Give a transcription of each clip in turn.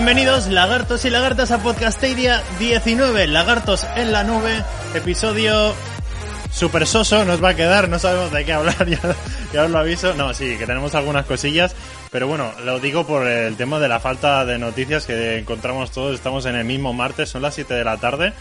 Bienvenidos lagartos y lagartas a Podcastedia 19, lagartos en la nube, episodio super soso, nos va a quedar, no sabemos de qué hablar, ya, ya os lo aviso. No, sí, que tenemos algunas cosillas, pero bueno, lo digo por el tema de la falta de noticias que encontramos todos, estamos en el mismo martes, son las 7 de la tarde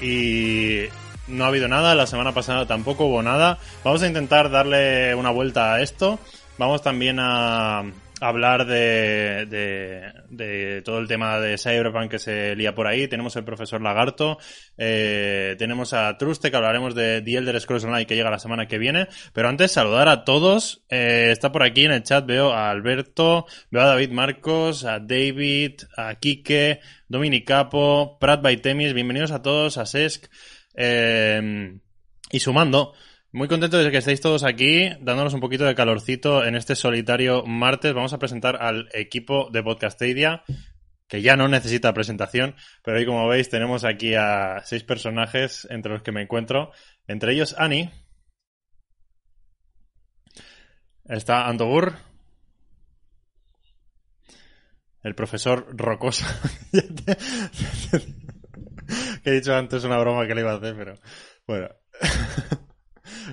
y no ha habido nada, la semana pasada tampoco hubo nada. Vamos a intentar darle una vuelta a esto, vamos también a hablar de, de, de todo el tema de Cyberpunk que se lía por ahí. Tenemos el profesor Lagarto, eh, tenemos a Truste que hablaremos de The Elder Scrolls Online que llega la semana que viene. Pero antes saludar a todos. Eh, está por aquí en el chat, veo a Alberto, veo a David Marcos, a David, a Quique, Dominic Capo, Prat Baitemis. Bienvenidos a todos, a Sesc. Eh, y sumando. Muy contento de que estéis todos aquí, dándonos un poquito de calorcito en este solitario martes. Vamos a presentar al equipo de Podcastedia, que ya no necesita presentación, pero hoy, como veis, tenemos aquí a seis personajes entre los que me encuentro. Entre ellos, Ani. Está Antogur. El profesor Rocosa. que he dicho antes una broma que le iba a hacer, pero bueno.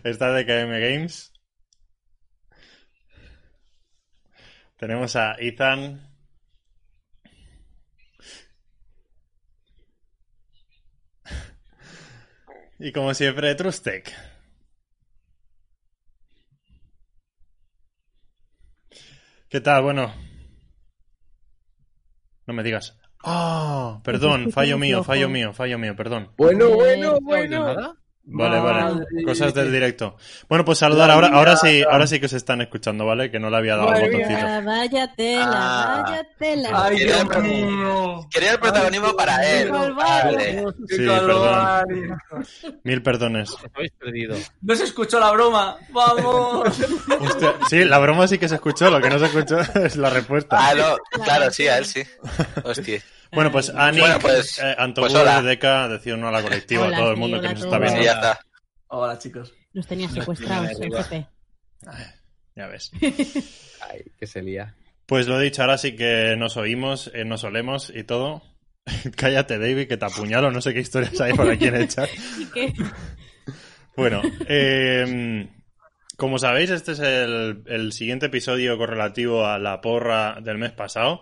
Está de KM Games. Tenemos a Ethan. Y como siempre, Trustec. ¿Qué tal? Bueno. No me digas. Ah, perdón, fallo mío, fallo mío, fallo mío, perdón. Bueno, bueno, bueno. Vale. Madre Cosas del directo. Bueno, pues saludar. Ahora, ahora sí, ahora sí que se están escuchando, ¿vale? Que no le había dado el botoncito. vaya tela, Ah. vaya tela. Ay, Quería el. Quería el protagonismo para él. Vale. Sí, calvario. Mil perdones. Os habéis perdido. No se escuchó la broma. Vamos. Hostia, sí, la broma sí que se escuchó, lo que no se escuchó es la respuesta. Ah, no, claro, sí, a él sí. Hostia. Bueno, pues Ani, Bueno, pues- eh, Anto pues hola. Deca, decía no a la colectiva, Hola, a todo el mundo hola que nos está viendo. ya está. Hola, chicos. Los tenía secuestrados el jefe. Ya ves. Ay, que se lía. Pues lo dicho, ahora sí que nos oímos, eh, nos olemos y todo. Cállate, David, que te apuñalo. No sé qué historias hay por aquí en el chat. Bueno, eh, como sabéis, este es el, el siguiente episodio correlativo a la porra del mes pasado.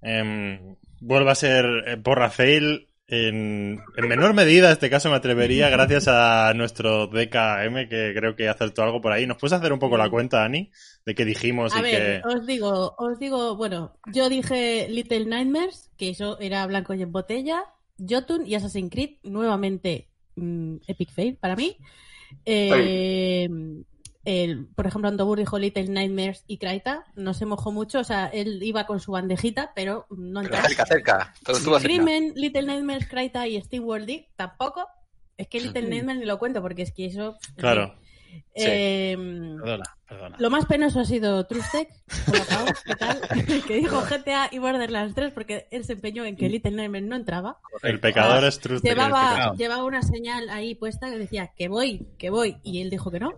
Em, vuelve a ser eh, porra fail. En, en menor medida, este caso me atrevería, gracias a nuestro DKM, que creo que acertó algo por ahí. ¿Nos puedes hacer un poco la cuenta, Ani? De qué dijimos A y ver, que. os digo, os digo, bueno, yo dije Little Nightmares, que eso era blanco y en botella, Jotun y Assassin's Creed, nuevamente mm, Epic Fail para mí. Eh, el, por ejemplo, Andobur dijo Little Nightmares y Kraita, no se mojó mucho, o sea, él iba con su bandejita, pero no Pero entraba. cerca, cerca. Crimen, Little Nightmares, Kraita y Steam World tampoco. Es que Little Nightmares ni lo cuento porque es que eso. Claro. Eh, Perdona, perdona. lo más penoso ha sido Trustec, hola, Pau, ¿qué tal? que dijo GTA y Borderlands 3 porque él se empeñó en que Little Nightmares no entraba. El pecador es Trust. Llevaba, una señal ahí puesta que decía que voy, que voy, y él dijo que no.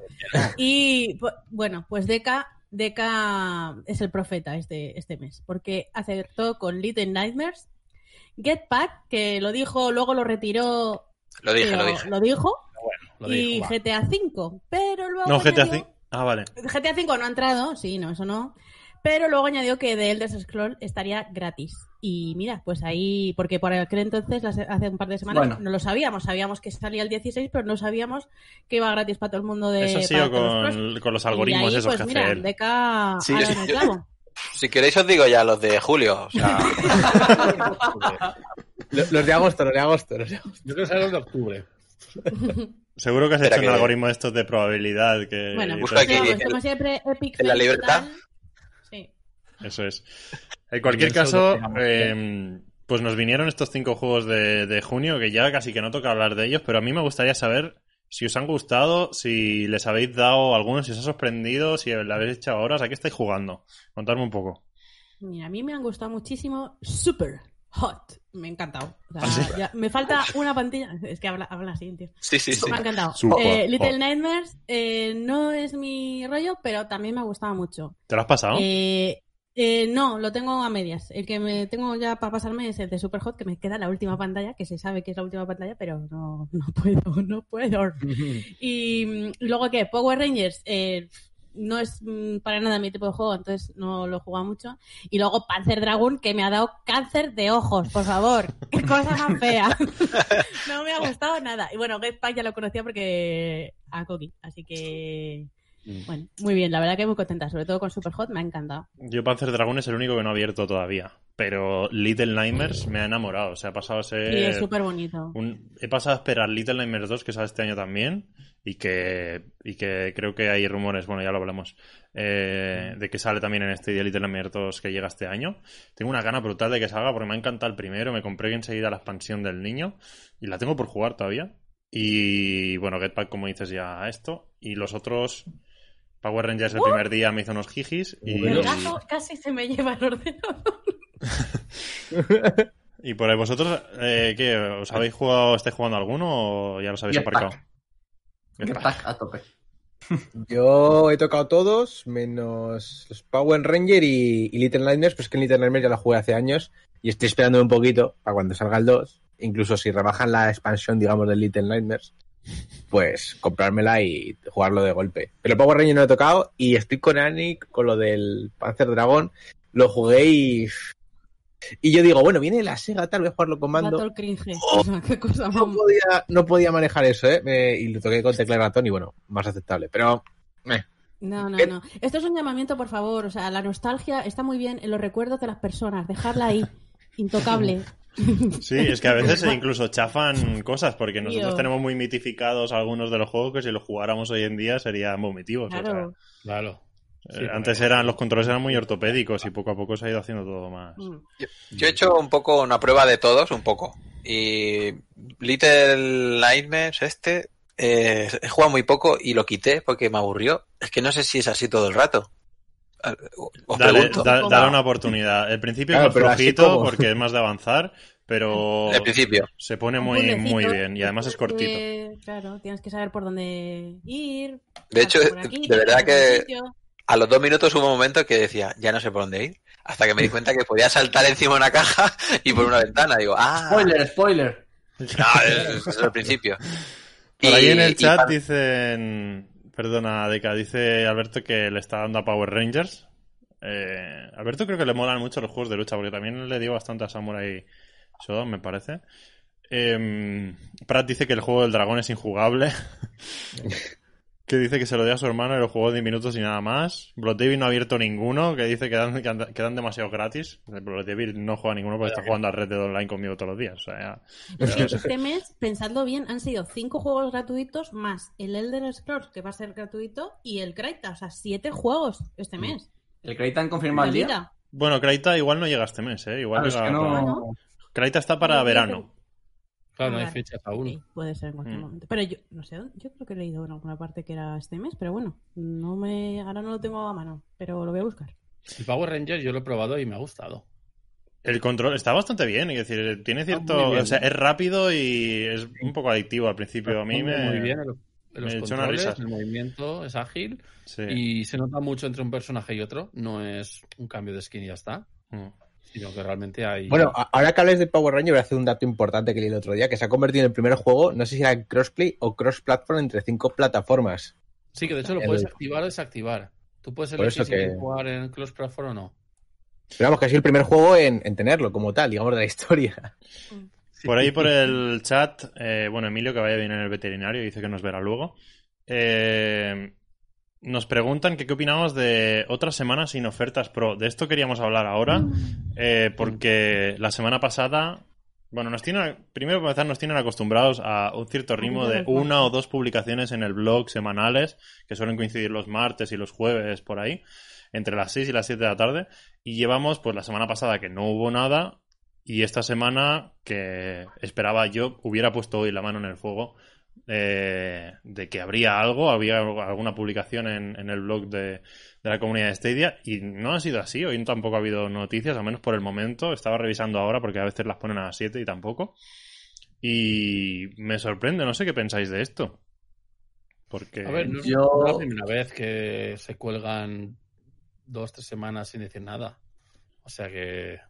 Y bueno, pues Deca, Deca es el profeta este, este mes, porque acertó con Little Nightmares, Get Back, que lo dijo, luego lo retiró, Lo dije, pero lo dije. lo dijo, Lo y dijo. GTA 5, pero luego No, GTA añadió- 5. Ah, vale. GTA 5 no ha entrado, sí, no, eso no. Pero luego añadió que The Elder Scroll estaría gratis. Y mira, pues ahí, porque por aquel entonces, hace un par de semanas, Bueno. no lo sabíamos. Sabíamos que salía el 16, pero no sabíamos que iba gratis para todo el mundo de. Eso ha sido con, con los Y algoritmos ahí, esos pues que mira, hace él. Deca Sí, yo- yo-. Si queréis os digo ya los de julio. O sea, Lo- Los de agosto, los de agosto, los de agosto. Yo creo que sale los de octubre. Seguro que has Espera hecho un algoritmo de estos de probabilidad que... Bueno, Busca aquí. vamos, como siempre, Epic en la libertad. total. Sí. Eso es. En cualquier caso, eh, pues nos vinieron estos cinco juegos de, de junio que ya casi que no toca hablar de ellos, pero a mí me gustaría saber si os han gustado, si les habéis dado algunos, si os ha sorprendido, si le habéis echado horas, ¿a qué estáis jugando? Contadme un poco. Mira, a mí me han gustado muchísimo Super Hot. Me ha encantado. O sea, ¿Ah, sí? ya- me falta una pantalla. Es que habla, habla así, tío. sí, sí, sí. Me ha encantado. Super Eh, Hot. Little Nightmares eh, no es mi rollo, pero también me ha gustado mucho. ¿Te lo has pasado? Eh, eh, no, lo tengo a medias. El que me tengo ya para pasarme es el de Super Hot, que me queda la última pantalla, que se sabe que es la última pantalla, pero no, no puedo, no puedo. Y, mm, y luego, ¿qué? Power Rangers. No es mm, para nada mi tipo de juego, entonces no lo jugado mucho. Y luego Panzer Dragon, que me ha dado cáncer de ojos, por favor. Qué cosa más fea. no me ha gustado nada. Y bueno, Get Pack ya lo conocía porque a Koki, así que bueno, muy bien, la verdad que muy contenta, sobre todo con Super Hot, me ha encantado. Yo Panzer Dragon es el único que no he abierto todavía, pero Little Nightmares me ha enamorado, o sea, ha pasado a ser... Y es súper bonito. un- He pasado a esperar Little Nightmares 2, que sale este año también, y que, y que creo que hay rumores, bueno, ya lo hablamos, eh, de que sale también en este día Little Nightmares 2 que llega este año. Tengo una gana brutal de que salga porque me ha encantado el primero, me compré enseguida la expansión del niño y la tengo por jugar todavía. Y bueno, Get Back, como dices, ya esto. Y los otros, Power Rangers el primer día me hizo unos jijis y, El gato casi se me lleva el ordenador. y por ahí vosotros, eh, ¿qué? ¿Os habéis jugado, estáis jugando alguno o ya los habéis Get aparcado? Pack. Pack a tope. Yo he tocado todos, menos los Power Ranger y, y Little Nightmares, pues que en Little Nightmares ya lo jugué hace años y estoy esperando un poquito para cuando salga el 2, incluso si rebajan la expansión, digamos, del Little Nightmares, pues comprármela y jugarlo de golpe. Pero Power Ranger no lo he tocado y estoy con Anik, con lo del Panzer Dragon, lo jugué y... Y yo digo, bueno, viene la Sega, tal, a jugarlo con mando. Gato el cringe. O sea, qué cosa No podía, no podía manejar eso, ¿eh? Me- y lo toqué con tecla y ratón y bueno, más aceptable. Pero eh, No, no, no. Esto es un llamamiento, por favor. O sea, la nostalgia está muy bien en los recuerdos de las personas. Dejarla ahí, intocable. Sí, es que a veces incluso chafan cosas porque nosotros Tío. tenemos muy mitificados algunos de los juegos que si los jugáramos hoy en día serían vomitivos. o sea, Claro. Claro. eh, Sí, antes eran los controles eran muy ortopédicos y poco a poco se ha ido haciendo todo más. Mm. Yo he hecho un poco una prueba de todos, un poco. Y Little Nightmares, este, eh, he jugado muy poco y lo quité porque me aburrió. Es que no sé si es así todo el rato. Os Dale, da- dale una oportunidad. El principio Claro, es más así flojito como. porque es más de avanzar, pero Al principio. se pone muy, muy bien y además es cortito. eh, claro, tienes que saber por dónde ir. De hecho, aquí, de verdad que-. A los dos minutos hubo un momento que decía, ya no sé por dónde ir. Hasta que me di cuenta que podía saltar encima de una caja y por una ventana. Digo, ah, Spoiler, spoiler. no, es, es el principio. Por ahí en el chat para- dicen, perdona, Deca, dice Alberto que le está dando a Power Rangers. Eh, Alberto creo que le molan mucho los juegos de lucha porque también le dio bastante a Samurai Shodown, me parece. Eh, Pratt dice que el juego del dragón es injugable. que dice que se lo dio a su hermano y lo jugó 10 minutos y nada más. Blood Devil no ha abierto ninguno, que dice que dan, que dan- que dan demasiado gratis. Blood Devil no juega ninguno porque está jugando a Red Dead Online conmigo todos los días. O sea, ya- Es que este mes, pensadlo bien, han sido cinco juegos gratuitos más el Elder Scrolls, que va a ser gratuito, y el Kraita. O sea, siete juegos este Mm. mes. ¿El Creighton confirma el día? Bueno, Kraita igual no llega este mes, ¿eh? Igual Claro, es llega que para- no... Kraita está para No, verano. Claro, no hay fechas aún. Sí, puede ser en cualquier Mm. momento. Pero yo, no sé, yo creo que he leído en alguna parte que era este mes, pero bueno, no me, ahora no lo tengo a mano, pero lo voy a buscar. El Power Ranger yo lo he probado y me ha gustado. El control está bastante bien, es decir, tiene cierto. muy bien. O sea, es rápido y es un poco adictivo al principio. A mí me. Muy bien, me los unas controles, risas. el movimiento es ágil Sí. y se nota mucho entre un personaje y otro. No es un cambio de skin y ya está, Mm. Sino que realmente hay... Bueno, ahora que hables de Power Ranger, voy a hacer un dato importante que leí el otro día, que se ha convertido en el primer juego, no sé si era crossplay o cross-platform entre cinco plataformas. Sí, que de hecho lo el- puedes activar o desactivar. Tú puedes Por elegir si que- quieres jugar en Close Platform o no. Pero vamos, que ha sido el primer juego en, en tenerlo como tal, digamos, de la historia. Por ahí, por el chat, eh, bueno, Emilio, que vaya bien en el veterinario, dice que nos verá luego. Eh, nos preguntan que qué opinamos de otras semanas sin ofertas pro. De esto queríamos hablar ahora, eh, porque la semana pasada, bueno, nos tienen, primero para empezar, nos tienen acostumbrados a un cierto ritmo de una o dos publicaciones en el blog semanales, que suelen coincidir los martes y los jueves por ahí, entre las 6 y las 7 de la tarde. Y llevamos, pues la semana pasada que no hubo nada, y esta semana que esperaba yo, hubiera puesto hoy la mano en el fuego eh, de que habría algo, había alguna publicación en, en el blog de, de la comunidad de Stadia y no ha sido así, hoy tampoco ha habido noticias, al menos por el momento, estaba revisando ahora porque a veces las ponen a las 7 y tampoco. Y me sorprende, no sé qué pensáis de esto. Porque A ver, no es Yo- la primera vez que se cuelgan dos, tres semanas sin decir nada. O sea que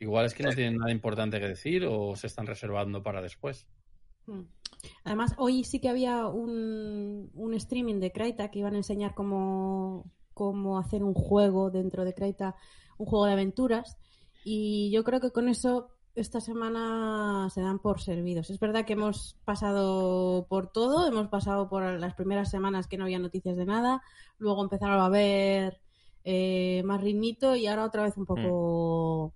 igual es que no tienen nada importante que decir o se están reservando para después. Mm. Además, hoy sí que había un, un streaming de Kraita que iban a enseñar cómo, cómo hacer un juego dentro de Kraita, un juego de aventuras. Y yo creo que con eso esta semana se dan por servidos. Es verdad que hemos pasado por todo, hemos pasado por las primeras semanas que no había noticias de nada, luego empezaron a haber eh, más ritmito y ahora otra vez un poco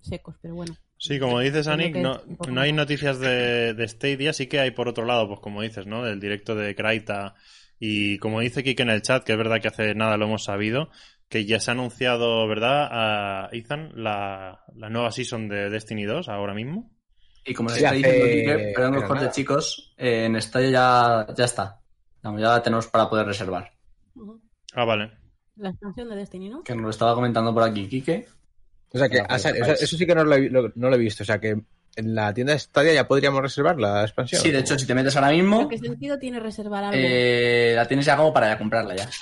secos, pero bueno. Sí, como dices, Anik, no, no hay noticias de, de Stadia, sí que hay por otro lado, pues como dices, ¿no? Del directo de Kraita. Y como dice Kike en el chat, que es verdad que hace nada lo hemos sabido, que ya se ha anunciado, ¿verdad, a Ethan, la, la nueva season de Destiny 2 ahora mismo? Y como Sí, está diciendo Quique, perdón que os pero corte, nada. chicos, eh, en Stadia ya, ya está. Ya la tenemos para poder reservar. Ah, vale. La expansión de Destiny, ¿no? Que nos lo estaba comentando por aquí Quique. O sea que sepáis. eso, sí que no lo, he, lo- no lo he visto. O sea que en la tienda de Stadia ya podríamos reservar la expansión. Sí, de hecho, si te metes ahora mismo, ¿Pero ¿Qué sentido tiene reservar algo? eh, la tienes ya como para ya comprarla ya.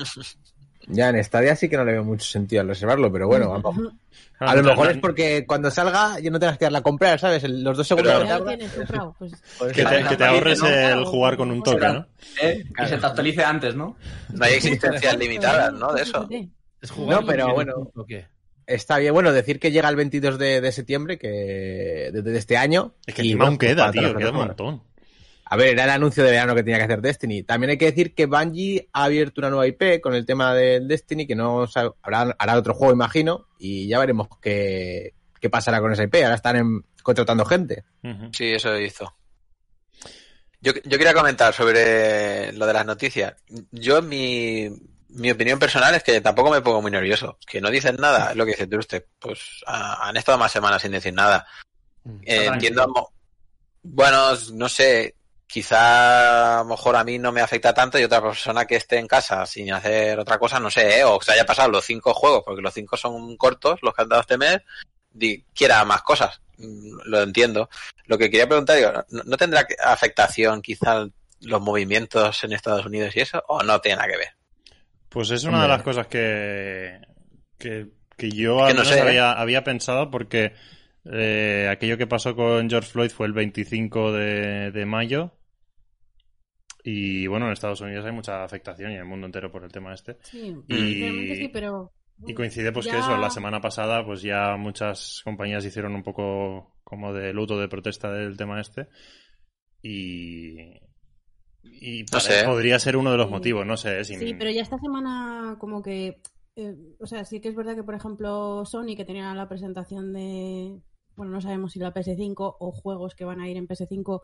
Ya en Stadia sí que no le veo mucho sentido al reservarlo, pero bueno, vamos. A lo mejor es porque cuando salga yo no tengas que darla a comprar, ¿sabes? Los dos segundos tienes comprado, pues, pues, Que te, que te ahorres el jugar con un toque, ¿no? ¿Eh? Que se te actualice antes, ¿no? No hay existencias limitadas, ¿no? De eso. Es jugar No, pero bueno. ¿o qué? Está bien, bueno, decir que llega el 22 de, de septiembre, que de, de este año. Es que y, encima aún queda, para todas tío, queda un montón. A ver, era el anuncio de verano que tenía que hacer Destiny. También hay que decir que Bungie ha abierto una nueva IP con el tema del Destiny, que no habrá, hará otro juego, imagino, y ya veremos qué, qué pasará con esa IP. Ahora están en- contratando gente. Sí, eso hizo. Yo, yo quería comentar sobre lo de las noticias. Yo, mi, mi opinión personal es que tampoco me pongo muy nervioso. Que no dicen nada, es lo que dice usted. Pues ah, han estado más semanas sin decir nada. Eh, tranquilo. entiendo. Bueno, no sé. Quizá a lo mejor a mí no me afecta tanto y otra persona que esté en casa sin hacer otra cosa, no sé, ¿eh? o que se haya pasado los cinco juegos, porque los cinco son cortos, los que han dado este mes, di- quiera más cosas. Mm, Lo entiendo. Lo que quería preguntar, digo, ¿no, no tendrá afectación quizá los movimientos en Estados Unidos y eso? ¿O no tiene nada que ver? Pues es una de las cosas que, que, que yo Es que al no ¿eh? había, pensado porque eh, aquello que pasó con George Floyd fue el 25 de, de mayo y bueno, en Estados Unidos hay mucha afectación y en el mundo entero por el tema este. sí, Y- sí, pero... Y coincide pues que eso, la semana pasada pues ya muchas compañías hicieron un poco como de luto de protesta del tema este y... Y No sé. podría ser uno de los Sí. motivos, no sé. si- Sí, pero ya esta semana como que... eh, o sea, sí que es verdad que, por ejemplo, Sony, que tenía la presentación de... Bueno, no sabemos si la PS5 o juegos que van a ir en PS5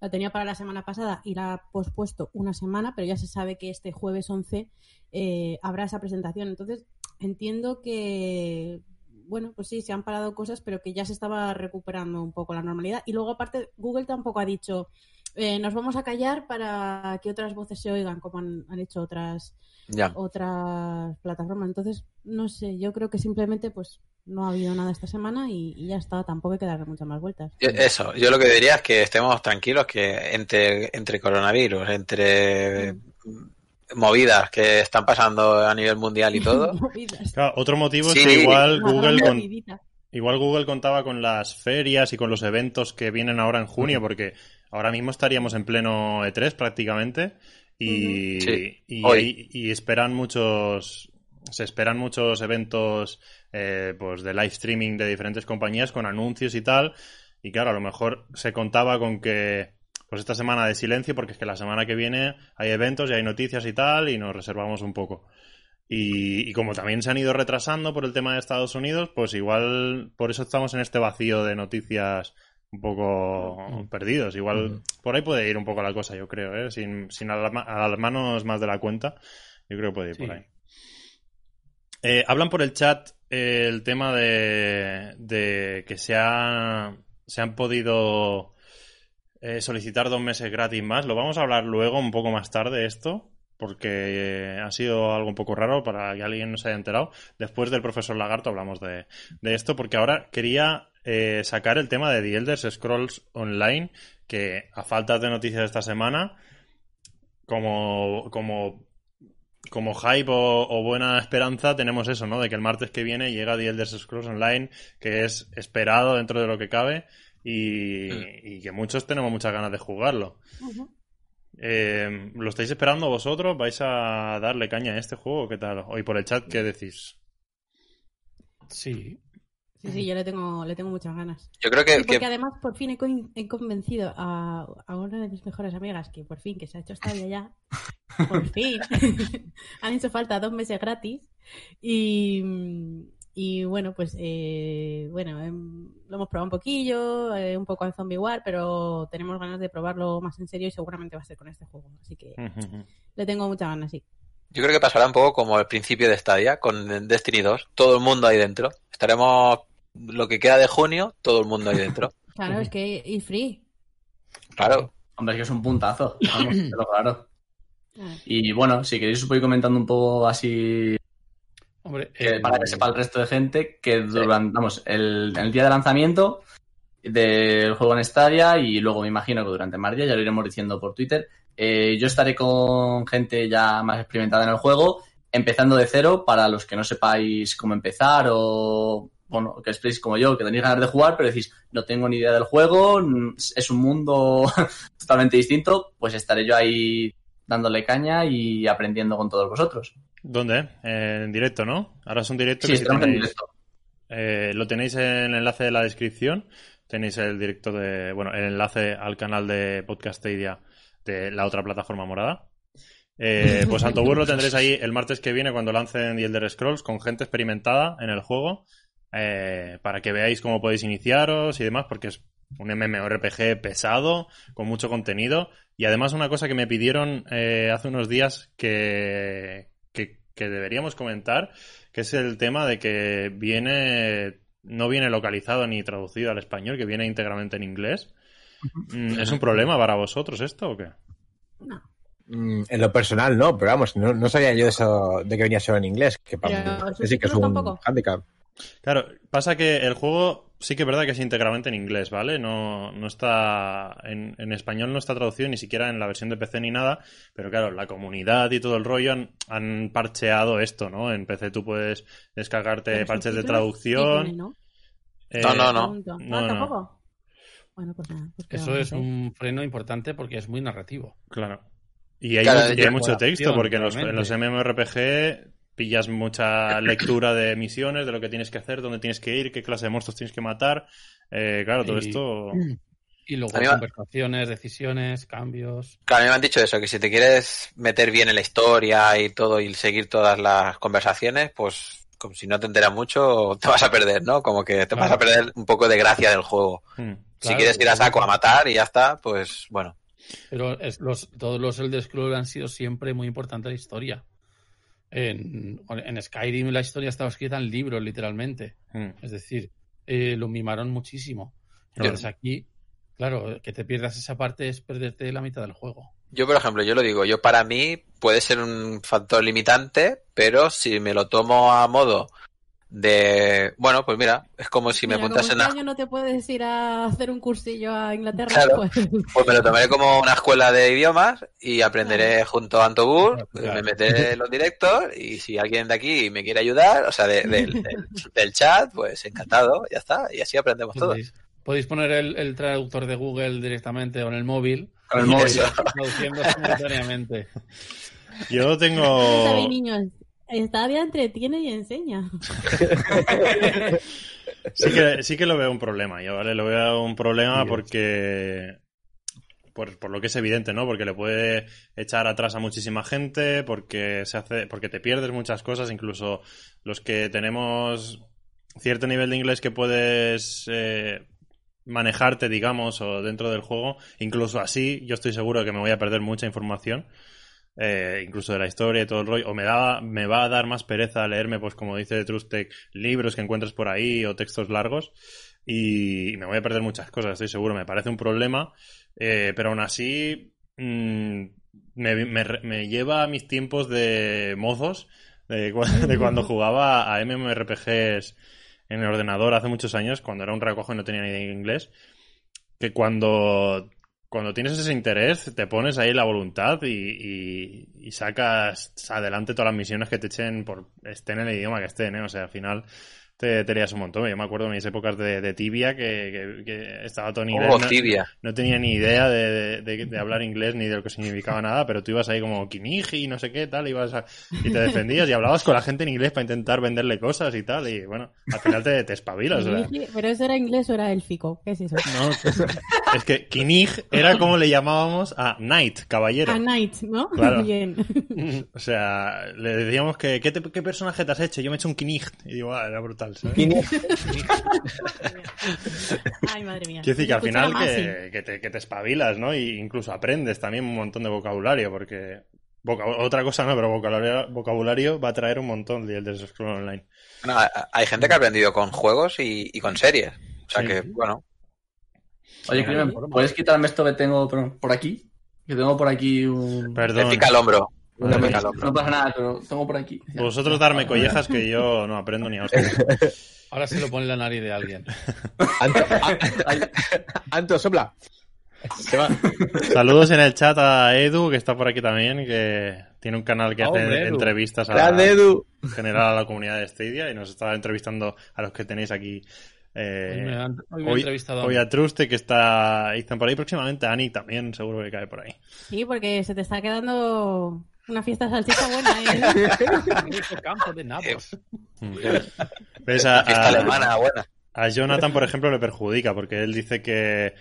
la tenía para la semana pasada y la ha pospuesto una semana, pero ya se sabe que este jueves 11 eh, habrá esa presentación. Entonces, entiendo que, bueno, pues sí, se han parado cosas, pero que ya se estaba recuperando un poco la normalidad. Y luego, aparte, Google tampoco ha dicho, eh, nos vamos a callar para que otras voces se oigan, como han, han hecho otras, Ya. otras plataformas. Entonces, no sé, yo creo que simplemente, pues, no ha habido nada esta semana y, y ya está, tampoco hay que darle muchas más vueltas. Yo- Eso, yo lo que diría es que estemos tranquilos, que entre, entre coronavirus, entre movidas que están pasando a nivel mundial y todo. Claro, otro motivo Sí. es que igual Google, con- igual Google contaba con las ferias y con los eventos que vienen ahora en junio, porque ahora mismo estaríamos en pleno E3 prácticamente y. Sí, y, hoy. y- y esperan muchos se esperan muchos eventos eh, pues de live streaming de diferentes compañías con anuncios y tal y claro a lo mejor se contaba con que pues esta semana de silencio porque es que la semana que viene hay eventos y hay noticias y tal y nos reservamos un poco. Y, y como también se han ido retrasando por el tema de Estados Unidos, pues igual por eso estamos en este vacío de noticias un poco perdidos. Igual por ahí puede ir un poco la cosa, yo creo, ¿eh? sin, sin alarma- alarmarnos más de la cuenta. Yo creo que puede ir por ahí. Eh, hablan por el chat eh, el tema de, de que se, ha- se han podido eh, solicitar dos meses gratis más. Lo vamos a hablar luego, un poco más tarde, esto, porque eh, ha sido algo un poco raro para que alguien no se haya enterado. Después del profesor Lagarto hablamos de, de esto, porque ahora quería eh, sacar el tema de The Elder Scrolls Online, que a falta de noticias esta semana, como, como, como hype o, o buena esperanza, tenemos eso, ¿no? De que el martes que viene llega The Elder Scrolls Online, que es esperado dentro de lo que cabe y, y que muchos tenemos muchas ganas de jugarlo. Ujú. Eh, ¿Lo estáis esperando vosotros? ¿Vais a darle caña a este juego? ¿Qué tal? Hoy por el chat, ¿qué decís? Sí. Sí, sí, yo le tengo, le tengo muchas ganas. Yo creo que, Sí, porque que- además por fin he, convencido a, a una de mis mejores amigas que por fin, que se ha hecho Stadia ya, por fin, han hecho falta dos meses gratis y, y bueno, pues eh, bueno, em, lo hemos probado un poquillo, eh, un poco en Zombie War, pero tenemos ganas de probarlo más en serio y seguramente va a ser con este juego, así que le tengo muchas ganas, sí. yo creo que pasará un poco como al principio de Stadia con Destiny 2. Todo el mundo ahí dentro. Estaremos lo que queda de junio, todo el mundo ahí dentro. Claro, es que y free. Claro. Hombre, es que es un puntazo. Vamos, pero claro. Y bueno, si queréis os voy comentando un poco así Hombre, eh, para que sepa el resto de gente que durante, vamos, el, el día de lanzamiento del juego en Stadia y luego me imagino que durante días, ya lo iremos diciendo por Twitter, eh, yo estaré con gente ya más experimentada en el juego, empezando de cero para los que no sepáis cómo empezar o, bueno, que estéis como yo, que tenéis ganas de jugar, pero decís, no tengo ni idea del juego, mm, es un mundo totalmente distinto, pues estaré yo ahí dándole caña y aprendiendo con todos vosotros. ¿Dónde? Eh, en directo, ¿no? Ahora es un directo Sí, que si estamos en tenéis- directo. Eh, lo tenéis en el enlace de la descripción. Tenéis el directo de. Bueno, el enlace al canal de Podcastadia de la otra plataforma morada. Eh, pues Antobur lo tendréis ahí el martes que viene cuando lancen The Elder Scrolls con gente experimentada en el juego. eh, para que veáis cómo podéis iniciaros y demás, porque es un MMORPG pesado, con mucho contenido. Y además una cosa que me pidieron eh, hace unos días que, que, deberíamos comentar, que es el tema de que viene no viene localizado ni traducido al español, que viene íntegramente en inglés. Mm, ¿Es un problema para vosotros esto o qué? no. Mm, en lo personal no, pero vamos, no, no sabía yo de eso de que venía solo en inglés, que para Pero mí sí que es un tampoco. handicap. Claro, pasa que el juego sí que es verdad que es íntegramente en inglés, ¿vale? No, no está en, en español no está traducido ni siquiera en la versión de PC ni nada, pero claro, la comunidad y todo el rollo han, han parcheado esto, ¿no? En PC tú puedes descargarte Pero parches de traducción. sí tiene, ¿no? eh, No, no, no. Ah, no. tampoco. Bueno, pues nada. pues eso es un freno importante porque es muy narrativo. Claro. Y hay, Claro, mu- y yo- hay mucho texto, porque en los, en los. MMORPG pillas mucha lectura de misiones, de lo que tienes que hacer, dónde tienes que ir, qué clase de monstruos tienes que matar. Eh, claro, todo Y- esto. Y luego A conversaciones, decisiones, cambios. Claro, a mí me han dicho eso, que si te quieres meter bien en la historia y todo y seguir todas las conversaciones, pues como si no te enteras mucho, te vas a perder, ¿no? Como que te vas a perder un poco de gracia del juego. hmm. si quieres ir a saco a matar y ya está, pues bueno. Pero es, los, todos los Elder Scrolls han sido siempre muy importante la historia. En, en Skyrim la historia estaba escrita en libros, literalmente. Hmm. Es decir, eh, lo mimaron muchísimo. Entonces aquí, claro, que te pierdas esa parte es perderte la mitad del juego. Yo, por ejemplo, yo lo digo, yo para mí puede ser un factor limitante, pero si me lo tomo a modo de, bueno, pues mira, es como si me Mira, este a, año no te puedes ir a hacer un cursillo a Inglaterra, Claro. pues pues me lo tomaré como una escuela de idiomas y aprenderé junto a Antobur, claro. me meteré en los directos y si alguien de aquí me quiere ayudar, o sea, de- del- del, del chat, pues encantado, ya está, y así aprendemos todos. Podéis, podéis poner el, el traductor de Google directamente o en el móvil, Con el móvil. Traduciendo simultáneamente. Yo tengo. Stadia entretiene y enseña. Sí que, sí que lo veo un problema, yo, ¿vale? Lo veo un problema porque por, por lo que es evidente, ¿no? Porque le puede echar atrás a muchísima gente, porque se hace, porque te pierdes muchas cosas, incluso los que tenemos cierto nivel de inglés que puedes eh, manejarte, digamos, o dentro del juego, incluso así, yo estoy seguro que me voy a perder mucha información. Eh, incluso de la historia y todo el rollo, o me, da, me va a dar más pereza leerme, pues como dice Trustec, libros que encuentres por ahí o textos largos, y me voy a perder muchas cosas, estoy seguro, me parece un problema, eh, pero aún así mm, me, me me lleva a mis tiempos de mozos, de, cu- de cuando jugaba a MMORPGs en el ordenador hace muchos años, cuando era un recojo y no tenía ni idea de inglés, que cuando, cuando tienes ese interés te pones ahí la voluntad y, y- y sacas adelante todas las misiones que te echen por estén en el idioma que estén, ¿eh? O sea, al final te, te un montón. Yo me acuerdo de mis épocas de, de tibia que, que- que estaba todo en inglés. Oh, no- tibia. no tenía ni idea de, de- de hablar inglés ni de lo que significaba nada, pero tú ibas ahí como Kiniji y no sé qué, tal, ibas a- y te defendías y hablabas con la gente en inglés para intentar venderle cosas y tal, y bueno, al final te, te espabilas. Pero eso era inglés o era élfico. ¿Qué es eso? No, es que Kinij era como le llamábamos a Knight, caballero. A Knight, ¿no? Claro. Bien. O sea, le decíamos que ¿qué, te- qué personaje te has hecho? Yo me he hecho un Kinij. Y digo, ah, era brutal. ¿Sabes? Ay, madre mía. Quiero decir que al final Masi. que, que te, que te espabilas, ¿no? Y incluso aprendes también un montón de vocabulario, porque voca- otra cosa no, pero vocabulario, vocabulario va a traer un montón de Elder Scrolls Online. No, hay- gente que ha aprendido con juegos y, y con series. O sea Sí. que, bueno, Oye, Crimen, ¿puedes quitarme esto que tengo por, aquí? Que tengo por aquí un... te Perdón. pica el hombro. Hombro. No pasa nada, pero tengo por aquí. Vosotros darme collejas que yo no aprendo ni a hostia. Ahora se lo pone en la nariz de alguien. Anto, a- Anto, sopla. Se va. Saludos en el chat a Edu, que está por aquí también, que tiene un canal que Ah, hace Edu. entrevistas a, Grande, Edu. en general a la comunidad de Stadia y nos está entrevistando a los que tenéis aquí. eh, Hoy me han, hoy me hoy, entrevistado a hoy a Truste, que está Ethan por ahí próximamente, Ani también, seguro que cae por ahí. Sí, porque se te está quedando una fiesta salsita buena. ¿eh? Campo de nabos. ¿Ves? A, a- alemana, buena. a Jonathan, por ejemplo, le perjudica porque él dice que,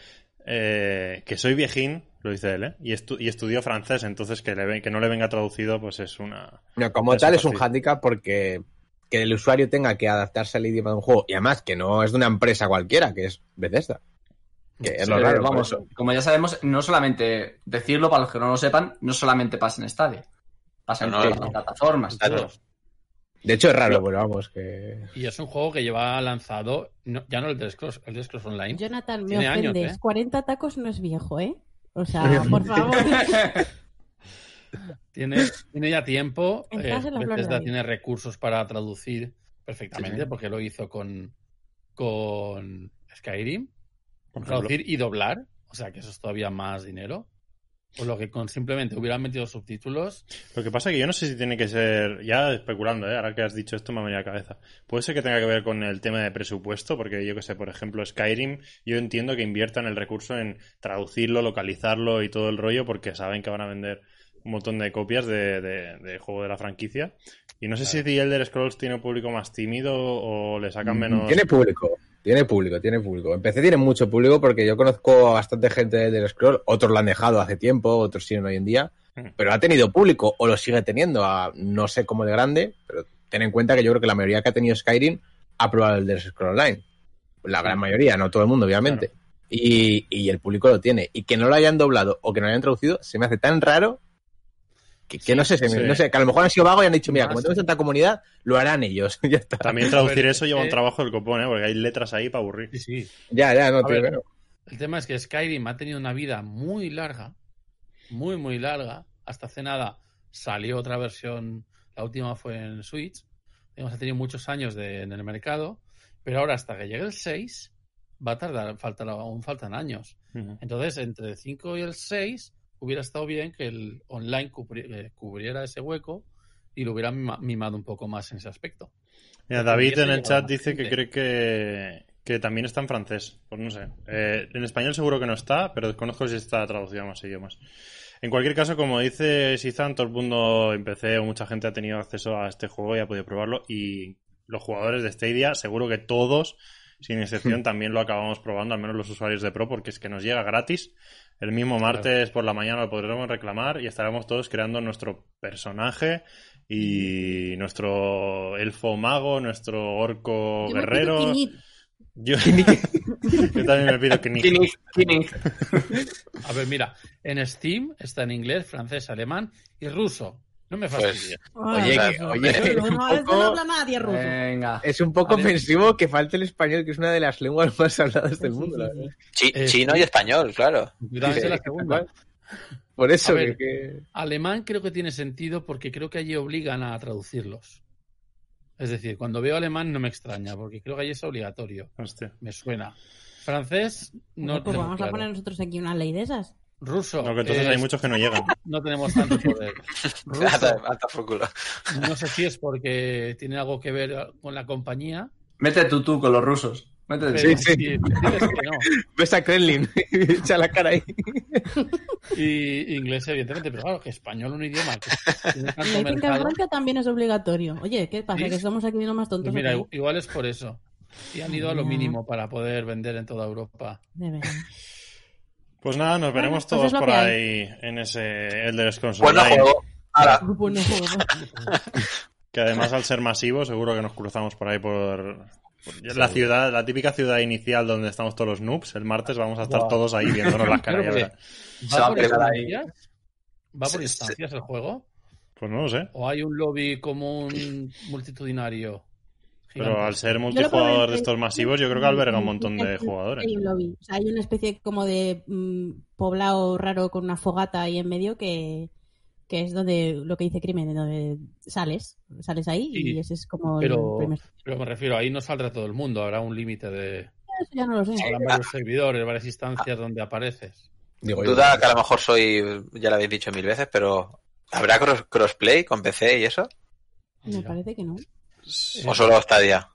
eh, que soy viejín, lo dice él, ¿eh? y, estu- y estudió francés, entonces que, le que no le venga traducido, pues es una... No, como tal es un hándicap porque que el usuario tenga que adaptarse al idioma de un juego y además que no es de una empresa cualquiera, que es Bethesda. Que es Sí, lo raro. vamos, como ya sabemos, no solamente decirlo para los que no lo sepan, no solamente pasa en Stadia, pasa en No, no, todas no. las plataformas. De hecho es raro, pero vamos, que... Y es un juego que lleva lanzado, no- ya no el de Scrolls, el de Scrolls Online. Jonathan, me Tiene años, ofendes. ¿eh? 40 tacos no es viejo, ¿eh? O sea, por favor. Tiene, tiene ya tiempo. Eh, en Bethesda tiene recursos para traducir perfectamente, Sí, porque lo hizo con, con Skyrim. por. Traducir y doblar. O sea que eso es todavía más dinero. Por lo que con simplemente hubieran metido subtítulos. Lo que pasa es que yo no sé si tiene que ser, ya especulando, ¿eh? ahora que has dicho esto me ha venido a la cabeza. Puede ser que tenga que ver con el tema de presupuesto, porque yo que sé, por ejemplo, Skyrim, yo entiendo que inviertan el recurso en traducirlo, localizarlo y todo el rollo, porque saben que van a vender un montón de copias de, de- de juego de la franquicia. Y no sé si The Elder Scrolls tiene un público más tímido o le sacan menos... Mm, Tiene público, tiene público, tiene público. En PC tiene mucho público porque yo conozco a bastante gente del Scroll, otros lo han dejado hace tiempo, otros siguen hoy en día, Mm. pero ha tenido público o lo sigue teniendo, a, no sé cómo de grande, pero ten en cuenta que yo creo que la mayoría que ha tenido Skyrim ha probado el del Scroll Online. La gran mayoría, no todo el mundo, obviamente. Y, y el público lo tiene. Y que no lo hayan doblado o que no lo hayan traducido se me hace tan raro que, que no sé, se me- sí. no sé, que a lo mejor han sido vagos y han dicho, mira, Más, como tenemos tanta comunidad, lo harán ellos. ya está. También traducir ver, eso lleva un eh, trabajo del copón, ¿eh? porque hay letras ahí para aburrir. Sí, sí. Ya, ya, no, A tío, ver, El tema es que Skyrim ha tenido una vida muy larga, muy, muy larga. Hasta hace nada salió otra versión, la última fue en Switch. Ha tenido muchos años de- en el mercado, pero ahora hasta que llegue el 6 va a tardar, faltan, aún faltan años. Ujú. Entonces, entre el 5 y el 6 hubiera estado bien que el online cubri- eh, cubriera ese hueco y lo hubiera mima- mimado un poco más en ese aspecto. Mira, David en el chat dice que cree que, que también está en francés. Pues no sé. Eh, en español seguro que no está, pero desconozco si está traducido a más idiomas. En cualquier caso, como dice Sizan, todo el mundo en PC o mucha gente ha tenido acceso a este juego y ha podido probarlo. Y los jugadores de Stadia, seguro que todos sin excepción, también lo acabamos probando, al menos los usuarios de Pro, porque es que nos llega gratis. El mismo martes por la mañana lo podremos reclamar y estaremos todos creando nuestro personaje y nuestro elfo mago, nuestro orco Yo guerrero. Yo, yo también me pido que. A ver, mira, en Steam está en inglés, francés, alemán y ruso. No me Pues, fastidies. Oye, Ay, que- oye, Ruso, es un no, esto poco- no habla nadie ruso. Venga. Es un poco ofensivo que falte el español, que es una de las lenguas más habladas del mundo. la chi- Eh, chino y español, claro. Cuidado, Sí, la segunda. Por eso A ver. que, que- Alemán creo que tiene sentido porque creo que allí obligan a traducirlos. Es decir, cuando veo alemán no me extraña, porque creo que allí es obligatorio. Hostia. Me suena. Francés, no pues vamos claro. a poner nosotros aquí una ley de esas. Ruso. No, que entonces eh, hay muchos que no llegan. No tenemos tanto poder. Ruso, no sé si es porque tiene algo que ver con la compañía. Mete tú tú con los rusos. Tú. sí. que no. Ves a Kremlin, echa la cara ahí. Y inglés, evidentemente, pero claro, que español un idioma que tiene tanto mercado. También es obligatorio. Oye, ¿qué pasa? ¿Sí? Que estamos aquí viendo más Pues tontos. mira, aquí. igual es por eso. Y han ido a lo mínimo para poder vender en toda Europa. De verdad. Pues nada, nos veremos pues todos por ahí en ese Elder Scrolls Bueno Online. juego. Ahora. Que además al ser masivo seguro que nos cruzamos por ahí por, por la ciudad, la típica ciudad inicial donde estamos todos los noobs. El martes vamos a estar todos ahí viéndonos las caras. ¿Va por instancias? ¿Va por instancias el juego? Pues no lo sé. ¿O hay un lobby común multitudinario? Pero al ser multijugador de estos masivos, yo creo que alberga un montón de jugadores. Hay un lobby. O sea, hay una especie como de mm, poblado raro con una fogata ahí en medio que, que es donde lo que dice Crimen, donde sales. Sales ahí Sí, y ese es como pero- el primer. Pero me refiero, ahí no saldrá todo el mundo, habrá un límite de... Eso ya no lo sé. Habrá varios servidores, varias instancias donde apareces. Digo yo. duda que a lo mejor soy, ya lo habéis dicho mil veces, pero ¿habrá cross- crossplay con PC y eso? Me parece que no. ¿O solo Stadia?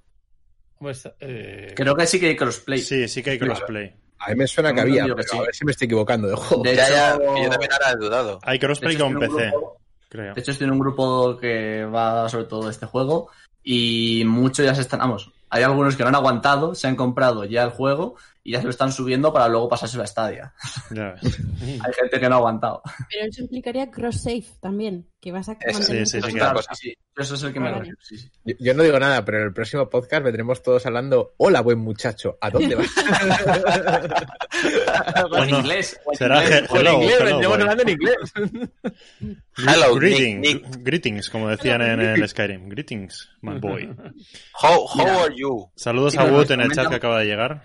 Pues, eh, Creo que sí que hay crossplay. Sí, sí que hay crossplay. A mí me suena que había, que pero sí. a ver si me estoy equivocando de juego. De ya, hecho- yo también ahora he dudado. Hay De crossplay hecho, con PC, grupo- creo. De hecho, estoy en un grupo que va sobre todo este juego y muchos ya se están, vamos, hay algunos que no han aguantado, se han comprado ya el juego y ya se lo están subiendo para luego pasárselo a Stadia. Ya ves. Hay gente que no ha aguantado. Pero eso implicaría cross-save también, que vas a Eso, sí, sí, sí, otra claro. cosa. Sí, sí, eso es el que me Vale. Yo, yo no digo nada, pero en el próximo podcast vendremos todos hablando. Hola, buen muchacho, ¿a dónde vas? O en inglés. o en Será inglés. que- O en Hello, inglés, hello, vendremos hablando en inglés. Hello, Greeting- Nick, Greetings, como decían en el Skyrim. Greetings, my boy. How, how Mira. are you? Saludos a Wood en el chat que acaba de llegar.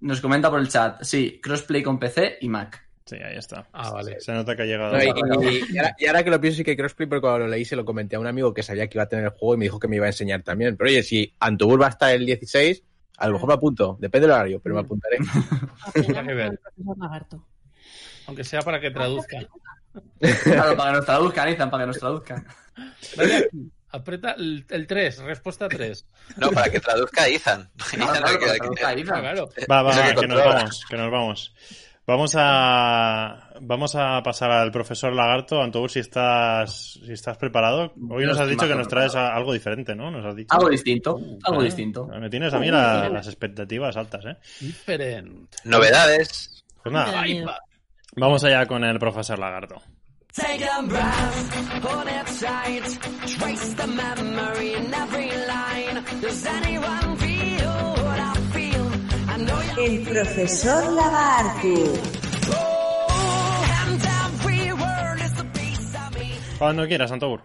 Nos comenta por el chat. Sí, crossplay con PC y Mac. Sí, ahí está. Ah, vale. Se nota que ha llegado. No, y, y- y ahora, y ahora que lo pienso sí que hay crossplay, pero cuando lo leí se lo comenté a un amigo que sabía que iba a tener el juego y me dijo que me iba a enseñar también. Pero oye, si Antubur va a estar el 16, a lo mejor me apunto. Depende del horario, pero me apuntaré. Aunque sea para que traduzcan. Claro, para que nos traduzcan, Ethan, para que nos traduzcan. Aquí. Aprieta el, 3, respuesta 3. No, para que traduzca Ethan. Claro. Va, va, que que nos vamos, que nos vamos. Vamos a vamos a pasar al profesor Lagarto. Antobur, si estás si estás preparado. Hoy nos has dicho que nos traes a- algo diferente, ¿no? Nos has dicho. Algo distinto, algo distinto. Me tienes a mí la- las expectativas altas, ¿eh? Diferente. Novedades. Pues nada, vamos allá con el profesor Lagarto. Take a breath, hold it tight. Trace the memory in every line. Does anyone feel what I feel? I know you El profesor Lagarto. oh. Cuando quieras, Antobur.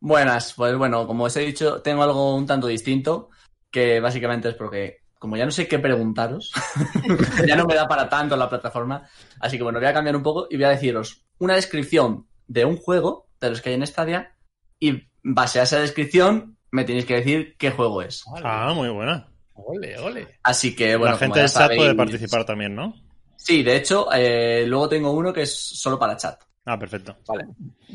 Buenas, pues bueno, como os he dicho, tengo algo un tanto distinto, que básicamente es porque, como ya no sé qué preguntaros, ya no me da para tanto la plataforma, así que bueno, voy a cambiar un poco y voy a deciros una descripción de un juego, de los que hay en Stadia, y base a esa descripción me tenéis que decir qué juego es. Ah, muy buena. Ole, ole. Así que bueno, la gente del chat sabéis- puede participar también, ¿no? Sí, de hecho, eh, luego tengo uno que es solo para chat. Ah, perfecto.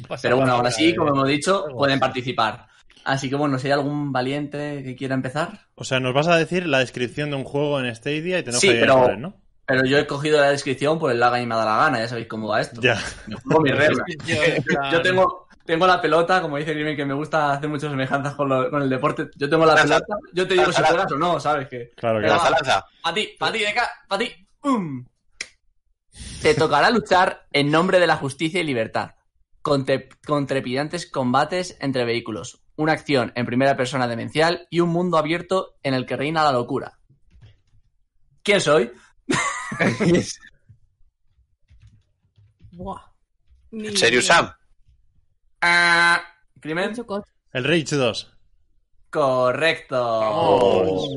Pasa Pero bueno, aún así, como hemos dicho, pueden participar. Así que bueno, si hay algún valiente que quiera empezar. O sea, nos vas a decir la descripción de un juego en Stadia y tenemos Sí, que pero- ¿no? Pero yo he cogido la descripción por el laga y me da la gana, ya sabéis cómo va esto. Ya. Me juego mis reglas. Yo, tengo, tengo la pelota, como dice Grimen, que me gusta hacer muchas semejanzas con, lo- con el deporte. Yo tengo la Lanza. pelota, yo te digo si Lanza, juegas o no, ¿sabes? Que, Claro que Lanza, lanza. Pa' ti, pa' ti, de acá, pa' ti. ¡Pum! Te tocará luchar en nombre de la justicia y libertad, con, te- con trepidantes combates entre vehículos, una acción en primera persona demencial y un mundo abierto en el que reina la locura. ¿Quién soy? Buah. Ni ¿En serio. Sam? Ah, ¿Crimen? El Rage 2. Correcto.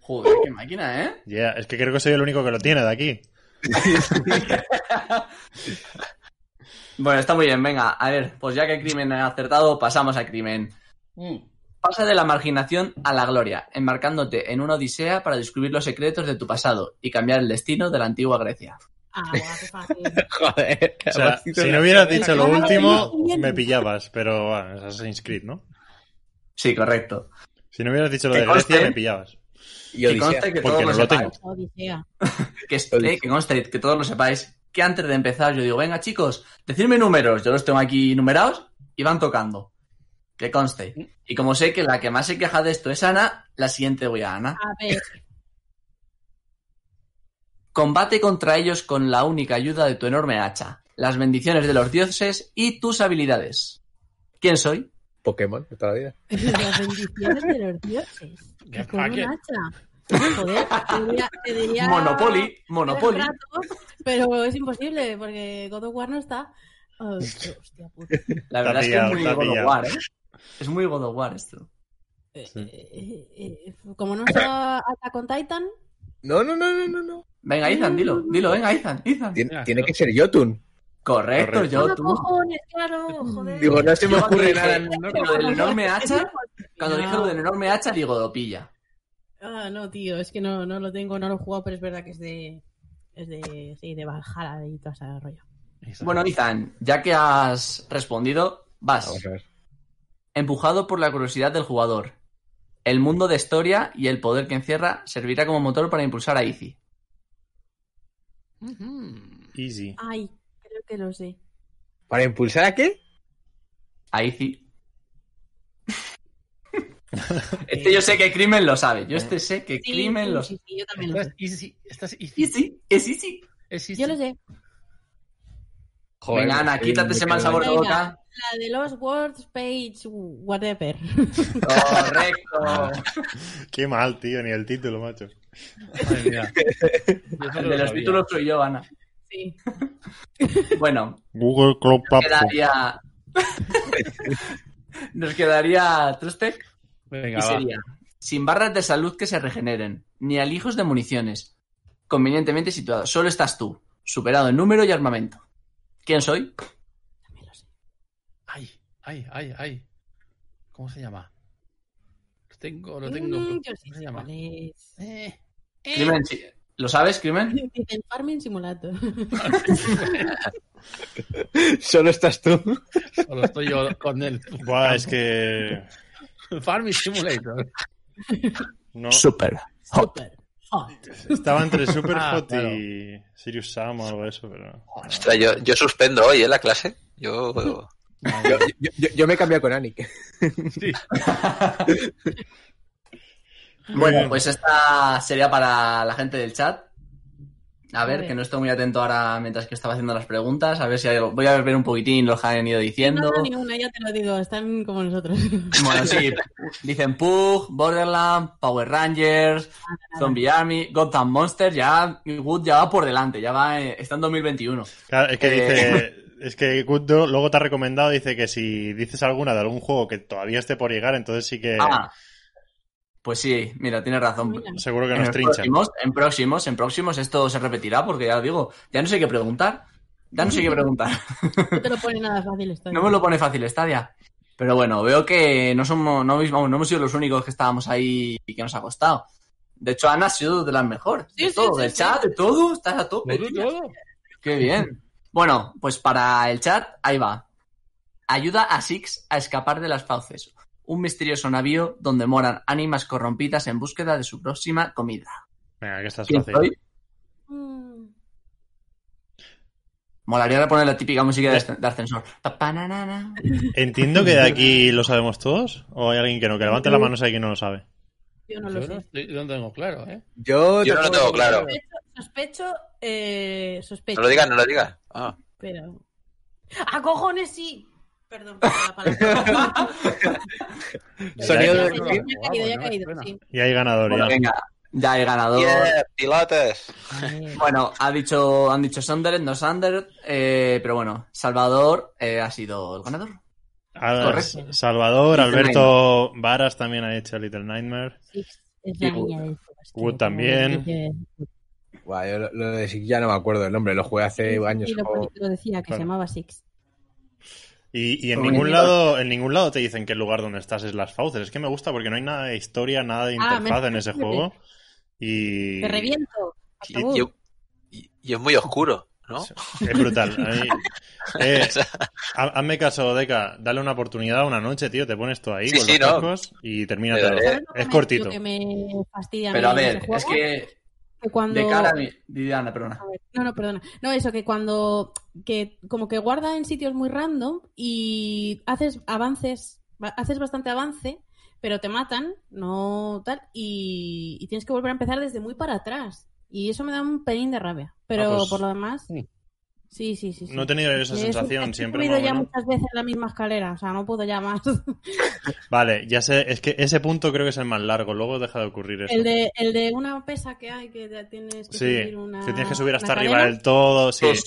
Joder, qué máquina, ¿eh? Yeah, es que creo que soy el único que lo tiene de aquí. Bueno, está muy bien, venga. A ver, pues ya que Crimen ha acertado, pasamos a Crimen. Pasa de la marginación a la gloria, embarcándote en una odisea para descubrir los secretos de tu pasado y cambiar el destino de la antigua Grecia. Ah, qué fácil. Joder. O sea, si no hubieras dicho lo último, me pillabas. Pero bueno, es Assassin's Creed, ¿no? Sí, correcto. Si no hubieras dicho lo de Grecia, me pillabas. Y Que conste que todos no lo sepáis. Que, conste que todos lo sepáis. Que antes de empezar yo digo, venga chicos, decidme números. Yo los tengo aquí numerados y van tocando. Que conste. Y como sé que la que más se queja de esto es Ana, la siguiente voy a Ana. A ver, Combate contra ellos con la única ayuda de tu enorme hacha, las bendiciones de los dioses y tus habilidades. ¿Quién soy? Pokémon de toda la vida. las bendiciones de los dioses. ¿Qué Con un hacha. Joder, te diría, te diría Monopoly, Monopoly. ratos, pero es imposible porque God of War no está. Oh, hostia puta. La verdad es que pillado, es muy God of. War, ¿eh? Es muy God of War esto. Eh, eh, eh, como no sea Attack on Titan, No, no, no, no, no. no. Venga, Ethan, dilo, dilo, venga, Ethan, Ethan. Tiene, Mira, tiene que ser Jotun. Correcto, Correcto. ¡Ah, tú. cojones, claro, joder. Digo, no se me Yo ocurre dije- nada. no, Lo del enorme hacha, cuando No. dije lo del enorme hacha, digo, lo pilla. Ah, no, tío, es que no, no lo tengo, no lo he jugado, pero es verdad que es de. Es de. Sí, de Valhalla y todo ese rollo. Bueno, Ethan, ya que has respondido, vas. Vamos a ver. Empujado por la curiosidad del jugador. El mundo de historia y el poder que encierra servirá como motor para impulsar a Izzy. Easy. Ay, creo que lo sé. ¿Para impulsar a qué? A Izzy. Este yo sé que Crimen lo sabe. Yo este sé que Sí, Crimen sí, lo sí, sabe. sí, yo también lo Estás sé. easy, estás easy. Izzy, es easy. Yo lo sé. Joder, Venga, Ana, quítate ese mal sabor de Venga. boca. La de los Words Page, whatever. Correcto. Qué mal, tío, ni el título, macho. Yo El de los títulos soy yo, Ana. Sí. Bueno, Google Chrome nos quedaría. Nos quedaría Trustec Venga, y va. sería sin barras de salud que se regeneren, ni alijos de municiones, convenientemente situados. Solo estás tú, superado en número y armamento. ¿Quién soy? Ay, ay, ay. ¿Cómo se llama? Lo tengo, lo tengo. Mm, yo sí ¿Cómo se llama? es. Eh, Crimen. ¿Lo sabes, Crimen? Dicen Farming Simulator. Solo estás tú. Solo estoy yo con el Buah, es que. Farming Simulator. No, Super. Super hot. estaba entre Super Ah, Hot claro. y Sirius Sam o algo de eso, pero. Ostras, yo, yo suspendo hoy en la clase. Yo. Yo, yo- yo- yo me he cambiado con Anik. Sí. Bueno, pues esta sería para la gente del chat. A ver, que no estoy muy atento ahora mientras que estaba haciendo las preguntas. A ver si hay algo. Voy a ver un poquitín lo que han ido diciendo. No, no, ni una, ya te lo digo, están como nosotros. Bueno, sí. Dicen Pug, Borderland, Power Rangers, Zombie Army, Gotham Monster. Ya, Wood ya va por delante. Ya va, eh, está en 2021. Claro, es que Eh. dice. Es que Good luego te ha recomendado, dice que si dices alguna de algún juego que todavía esté por llegar, entonces sí que. Ah, pues sí, mira, tienes razón. Mira. Seguro que En, nos próximos, en próximos, en próximos esto se repetirá porque ya digo, ya no sé qué preguntar. Ya no sé qué preguntar. No te lo pone nada fácil esto. No me lo pone fácil Stadia. Pero bueno, veo que no somos, no, vamos, no hemos sido los únicos que estábamos ahí y que nos ha costado. De hecho, Ana ha sido de las mejores. Sí, de sí, todo, sí, del sí. chat, de todo, estás a tope. Todo, tía. todo. Qué bien. Bueno, pues para el chat, ahí va. Ayuda a Six a escapar de las fauces. Un misterioso navío donde moran ánimas corrompidas en búsqueda de su próxima comida. Venga, que estás ¿Quién fácil. soy? Mm, Molaría poner la típica música de, asc- de ascensor. Entiendo que de aquí lo sabemos todos. ¿O hay alguien que no? Que levante la mano si hay quien no lo sabe. Yo no lo Yo sé. no, estoy- yo no tengo claro, ¿eh? Yo, Yo no lo tengo claro. Sospecho, sospecho, eh, sospecho. No lo digas, no lo digas. Ah. Pero... ¡Ah, cojones, sí! Perdón, por la palabra. Sonido Ya, de- ya, ya, ya ha caído, ya ha bueno, caído, suena. sí. Y hay ganador Bueno, ya. venga, ya hay ganador. Yeah, pilotes. Bueno, ha dicho, han dicho Sunderland, no Sunderland, eh, pero bueno, Salvador eh, ha sido el ganador. Ah. Salvador, Little Alberto Varas también ha hecho Little Nightmare. Six es la Y niña del fogasto, Wood como también. Buah, yo lo, lo de Six ya no me acuerdo del nombre, lo jugué hace años. Sí, lo, como- lo decía, que Claro. se llamaba Six. Y, y en ningún lado, en ningún lado te dicen que el lugar donde estás es las fauces. Es que me gusta porque no hay nada de historia, nada de Ah, interfaz me- en ese juego. Y Te reviento. Y, y- y- y es muy oscuro, ¿no? es brutal. A mí- eh, ha- hazme caso, Deca, dale una oportunidad una noche, tío. Te pones tú ahí Sí, con sí, los no. cascos y termina todo. daré. ¿Sabes lo que Es me- cortito. Que me fastidia Pero a ver, es que cuando... de cara a mí, Diana, perdona. A ver, No, no, perdona. No, eso, que cuando. que como que guarda en sitios muy random y haces avances. Haces bastante avance, pero te matan, no tal, y, y tienes que volver a empezar desde muy para atrás. Y eso me da un pelín de rabia. Pero Ah, pues- por lo demás. Sí. Sí, sí, sí. sí. No he tenido esa sensación sub- he siempre. subido ya menos. muchas veces la misma escalera, o sea, no puedo ya más. Vale, ya sé, es que ese punto creo que es el más largo. Luego deja de ocurrir eso. el, de, el de una pesa que hay que tienes que Sí, subir una. que tienes que subir hasta arriba del todo. Sí. Es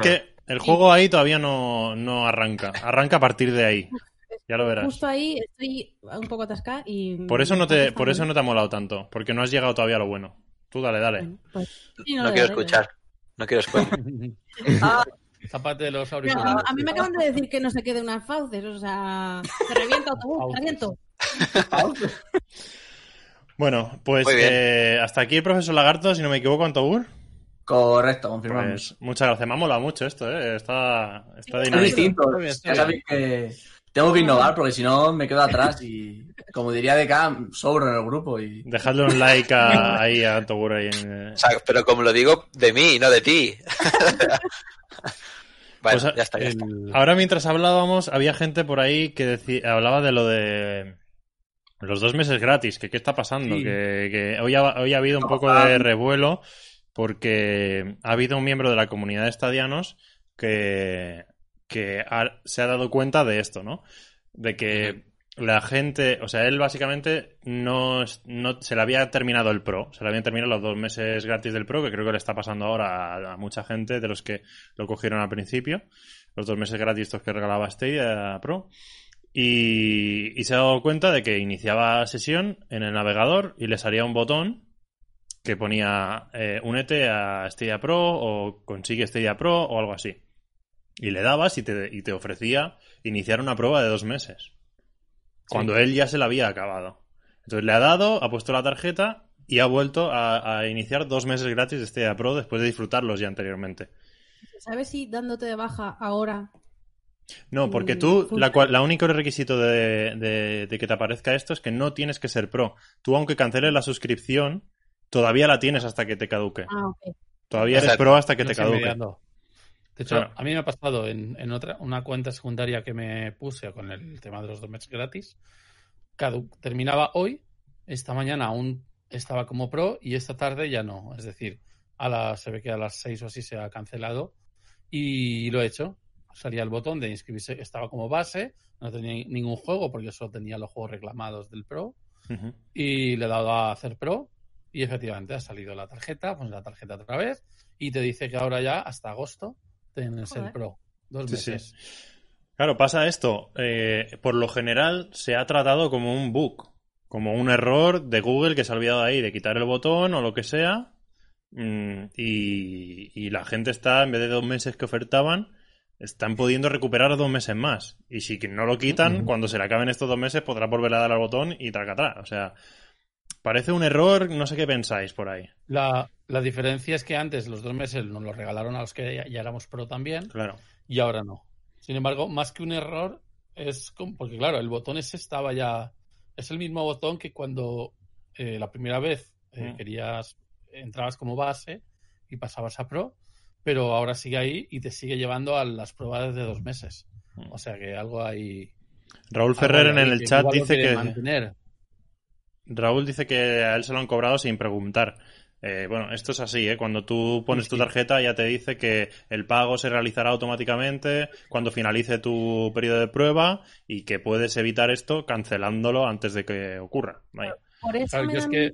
que el juego ahí todavía no, no arranca. Arranca a partir de ahí. Ya lo verás. Justo ahí estoy un poco atascada y. Por eso no te, por eso no te ha molado tanto. Porque no has llegado todavía a lo bueno. Tú dale, dale. Bueno, pues, sí, No quiero escuchar. No quiero spoiler. Zapate los veo. auriculares. A, mí me acaban de decir que no se quede unas fauces, o sea, te revienta autobús, te reviento. Bueno, pues eh, hasta aquí el profesor Lagarto, si no me equivoco, Antobur. Correcto, confirmamos. Pues muchas gracias. Me ha molado mucho esto, ¿eh? Está, está es dinámico. distinto. Ya sabéis que tengo que innovar porque si no me quedo atrás y, como diría DK, sobro en el grupo y Dejadle un like a- ahí a Antobur. Ahí en, eh, O sea, pero como lo digo de mí, no de ti. bueno, Pues, ya está, ya está. El- Ahora mientras hablábamos, había gente por ahí que decía, hablaba de lo de los dos meses gratis, que qué está pasando, Sí. que, que hoy, ha, hoy ha habido un poco de revuelo porque ha habido un miembro de la comunidad de estadianos que, que ha- se ha dado cuenta de esto, ¿no? De que la gente, o sea, él básicamente no, no se le había terminado el Pro, se le habían terminado los dos meses gratis del Pro, que creo que le está pasando ahora a, a mucha gente de los que lo cogieron al principio, los dos meses gratis estos que regalaba Stadia Pro. Y, y se ha dado cuenta de que iniciaba sesión en el navegador y le salía un botón que ponía eh, únete a Stadia Pro o consigue Stadia Pro o algo así. Y le dabas y te, y te ofrecía iniciar una prueba de dos meses. Cuando él ya se la había acabado. Entonces le ha dado, ha puesto la tarjeta y ha vuelto a, a iniciar dos meses gratis de Stadia Pro después de disfrutarlos ya anteriormente. ¿Sabes si dándote de baja ahora No, porque Mm, tú, funciona. la, la único requisito de, de- de que te aparezca esto es que no tienes que ser pro. Tú, aunque canceles la suscripción, todavía la tienes hasta que te caduque. Ah, ok. Todavía eres pro hasta que no te caduque. mediando. De hecho, Claro. a mí me ha pasado en, en otra una cuenta secundaria que me puse con el tema de los dos meses gratis. Cadu- terminaba hoy, esta mañana aún estaba como pro y esta tarde ya no. Es decir, a las, se ve que a las 6 o así se ha cancelado y lo he hecho. Salía el botón de inscribirse, estaba como base, no tenía ningún juego porque solo tenía los juegos reclamados del pro y le he dado a hacer pro y efectivamente ha salido la tarjeta, pones la tarjeta otra vez y te dice que ahora ya hasta agosto tienes el Joder. pro. Dos Sí, sí. meses. Claro, pasa esto. eh, por lo general se ha tratado como un bug, como un error de Google que se ha olvidado ahí de quitar el botón o lo que sea. mm, y, y la gente está, en vez de dos meses que ofertaban, están pudiendo recuperar dos meses más. Y si no lo quitan, cuando se le acaben estos dos meses, podrá volver a dar al botón y atrás. O sea, parece un error, no sé qué pensáis por ahí. La, la diferencia es que antes los dos meses nos los regalaron a los que ya, ya éramos pro también Claro. y ahora no. Sin embargo, más que un error, es como- porque claro, el botón ese estaba ya. Es el mismo botón que cuando eh, la primera vez eh, Mm. querías, entrabas como base y pasabas a pro, pero ahora sigue ahí y te sigue llevando a las pruebas de dos meses. Mm. O sea que algo hay. Raúl Ferrer en algo el chat dice que mantener. Raúl dice que a él se lo han cobrado sin preguntar. Eh, bueno, esto es así, ¿eh? Cuando tú pones tu tarjeta ya te dice que el pago se realizará automáticamente cuando finalice tu periodo de prueba y que puedes evitar esto cancelándolo antes de que ocurra. Vaya. Por eso Claro, me yo es da que mí-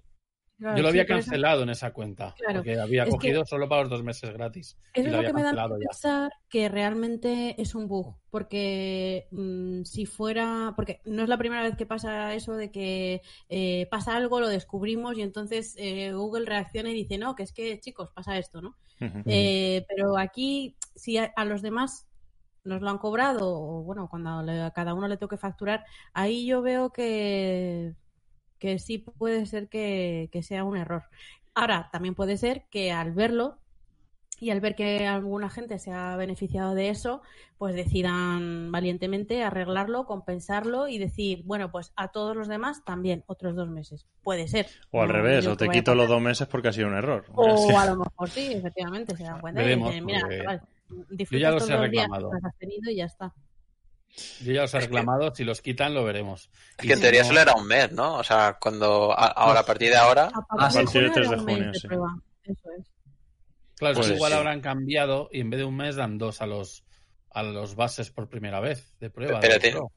claro, Yo lo había cancelado en esa cuenta. Claro. Porque había Es que- cogido solo para los dos meses gratis. Eso es lo lo que me da a pensar que realmente es un bug, porque mm, si fuera, porque no es la primera vez que pasa eso de que eh, pasa algo, lo descubrimos y entonces eh, Google reacciona y dice, no, que es que chicos, pasa esto, ¿no? Eh, pero aquí, si a, a los demás nos lo han cobrado, o bueno, cuando le- a cada uno le toque facturar, ahí yo veo que, que sí puede ser que, que sea un error. Ahora, también puede ser que al verlo y al ver que alguna gente se ha beneficiado de eso, pues decidan valientemente arreglarlo, compensarlo y decir, bueno, pues a todos los demás también otros dos meses. Puede ser. O al No revés, o te quito los dos meses porque ha sido un error. O a lo mejor sí, efectivamente, se dan cuenta Veremos, y dicen, mira, porque yo disfrutas ya los todos he los días reclamado. que has tenido y ya está. Yo ya os he reclamado, si los quitan lo veremos. Es Y que en si teoría no- solo era un mes, ¿no? O sea, cuando a- ahora a partir de ahora, A Ah, partir de junio 3 era de un mes junio, de sí. prueba. Eso es. Claro, Pues igual sí. habrán cambiado y en vez de un mes dan dos a los a los bases por primera vez de prueba. Pero de te- Pro.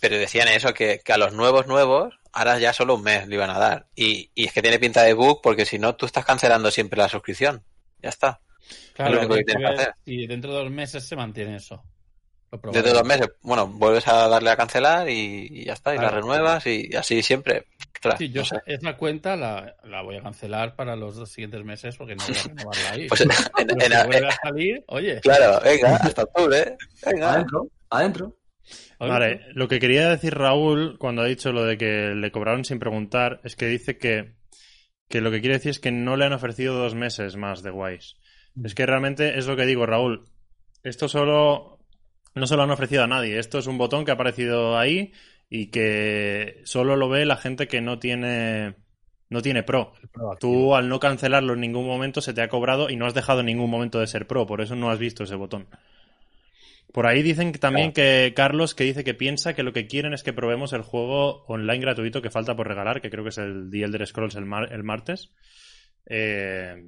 pero decían eso, que, que a los nuevos nuevos, ahora ya solo un mes le iban a dar. Y, y es que tiene pinta de bug porque si no, tú estás cancelando siempre la suscripción. Ya está. Claro, lo único que hay que tienes que ver hacer. si dentro de dos meses se mantiene eso. Lo Desde dos meses, bueno, vuelves a darle a cancelar y, y ya está, y la renuevas y así siempre. Ostras, Sí, yo no sé. esa cuenta la, la voy a cancelar para los dos siguientes meses porque no voy a renovarla ahí. Pues en- en- si en- vuelve a salir, oye. claro, venga, hasta octubre. Venga. Adentro, adentro. Vale, lo que quería decir Raúl cuando ha dicho lo de que le cobraron sin preguntar es que dice que, que lo que quiere decir es que no le han ofrecido dos meses más de Wise. Es que realmente es lo que digo, Raúl. Esto solo no se lo han ofrecido a nadie. Esto es un botón que ha aparecido ahí y que solo lo ve la gente que no tiene no tiene pro. Tú al no cancelarlo en ningún momento se te ha cobrado y no has dejado en ningún momento de ser pro, por eso no has visto ese botón. Por ahí dicen también que Carlos que dice que piensa que lo que quieren es que probemos el juego online gratuito que falta por regalar, que creo que es el The Elder Scrolls el, mar- el martes. Eh,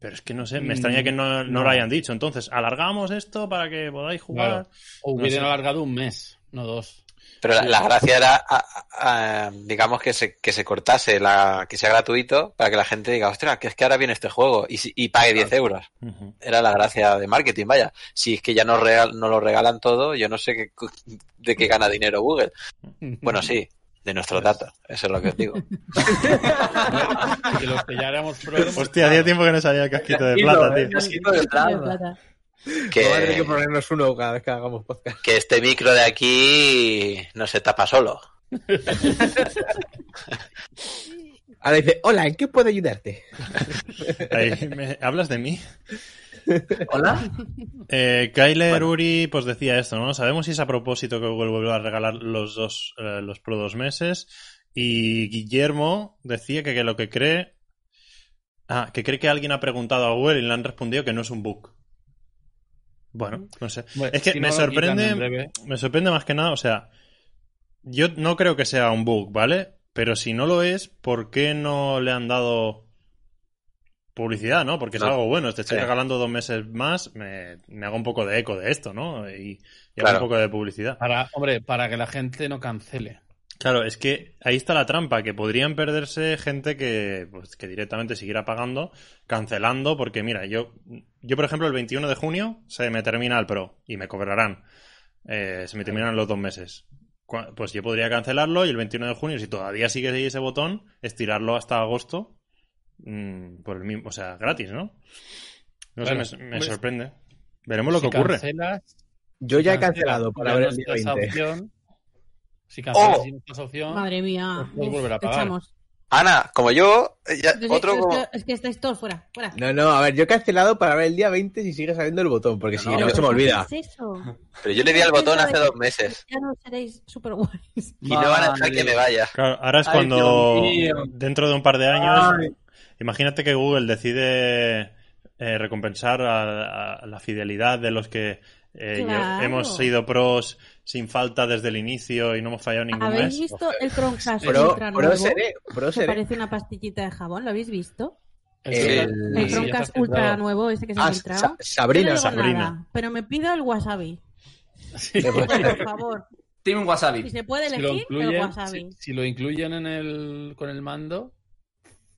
pero es que no sé, me Mm, extraña que no, no no. lo hayan dicho. Entonces, alargamos esto para que podáis jugar. Claro. O No hubieran sé. alargado un mes, no dos. Pero la, la gracia era, a- a- a, digamos, que se, que se cortase, la, que sea gratuito, para que la gente diga, ostras, que es que ahora viene este juego y, si- y pague 10 euros. Era la gracia de marketing, vaya. Si es que ya no, regal, no lo regalan todo, yo no sé qué, de qué gana dinero Google. Bueno, sí, de nuestros datos, eso es lo que os digo. que los que ya éramos pro hemos Hostia, hacía tiempo que no salía el casquito de plata, tío. Casquito de plata. plata. Vamos a tener que Que, ponernos uno cada vez que hagamos podcast. que este micro de aquí no se tapa solo. Ahora dice, hola, ¿en qué puedo ayudarte? Ahí, ¿me- ¿Hablas de mí? Hola. Eh, Kyler Uri pues decía esto, ¿no? Sabemos si es a propósito que Google vuelve a regalar los dos, eh, los pro dos meses. Y Guillermo decía que, que lo que cree. Ah, que cree que alguien ha preguntado a Google y le han respondido que no es un bug. Bueno, no sé. Bueno, Es que si me no sorprende. Me sorprende más que nada, o sea. Yo no creo que sea un bug, ¿vale? Pero si no lo es, ¿por qué no le han dado publicidad, no? Porque es No. algo bueno. Te estoy Sí. regalando dos meses más, me, me hago un poco de eco de esto, ¿no? Y, y hago un poco de publicidad. Para, hombre, para que la gente no cancele. Claro, es que ahí está la trampa, que podrían perderse gente que, pues, que directamente siguiera pagando, cancelando, porque mira, yo, yo por ejemplo el 21 de junio se me termina el Pro y me cobrarán, eh, se me terminan los dos meses. Pues yo podría cancelarlo y el 21 de junio, si todavía sigue ahí ese botón, estirarlo hasta agosto mm, por el mismo, o sea, gratis, ¿no? No Claro, sé, me, me hombre, sorprende. Veremos lo Si que ocurre. cancelas, Yo ya he cancelado para ver el día está esa 20. opción. Si cancelas Oh. opción, Madre mía. Pues volver a pagar. echamos. Ana, como yo, eh, ya- Es que- otro es, como... que, es que estáis todos fuera. fuera. No, no, a ver, yo he cancelado para ver el día 20 si sigue saliendo el botón, porque si No, no, no, se me olvida. ¿Qué es eso? Pero yo le di al botón hace dos meses Ya no seréis super guays. y no van a dejar que me vaya. Claro, ahora es Ay, cuando dentro de un par de años, Ay. Imagínate que Google decide eh, recompensar a, a la fidelidad de los que eh, Claro. hemos sido pros sin falta desde el inicio y no hemos fallado ningún ¿Habéis mes. visto el Chromecast Pro, Ultra pro nuevo? seré, pro seré. parece una pastillita de jabón, ¿lo habéis visto? El- El Chromecast Ultra nuevo, ese que se ha Ah, filtrado. Sa- Sabrina. No Sabrina. nada, pero me pido el wasabi. Sí. Por favor. Team Si Wasabi. se puede Si lo, elegir, el incluyen, wasabi. si, si lo incluyen en el, con el mando,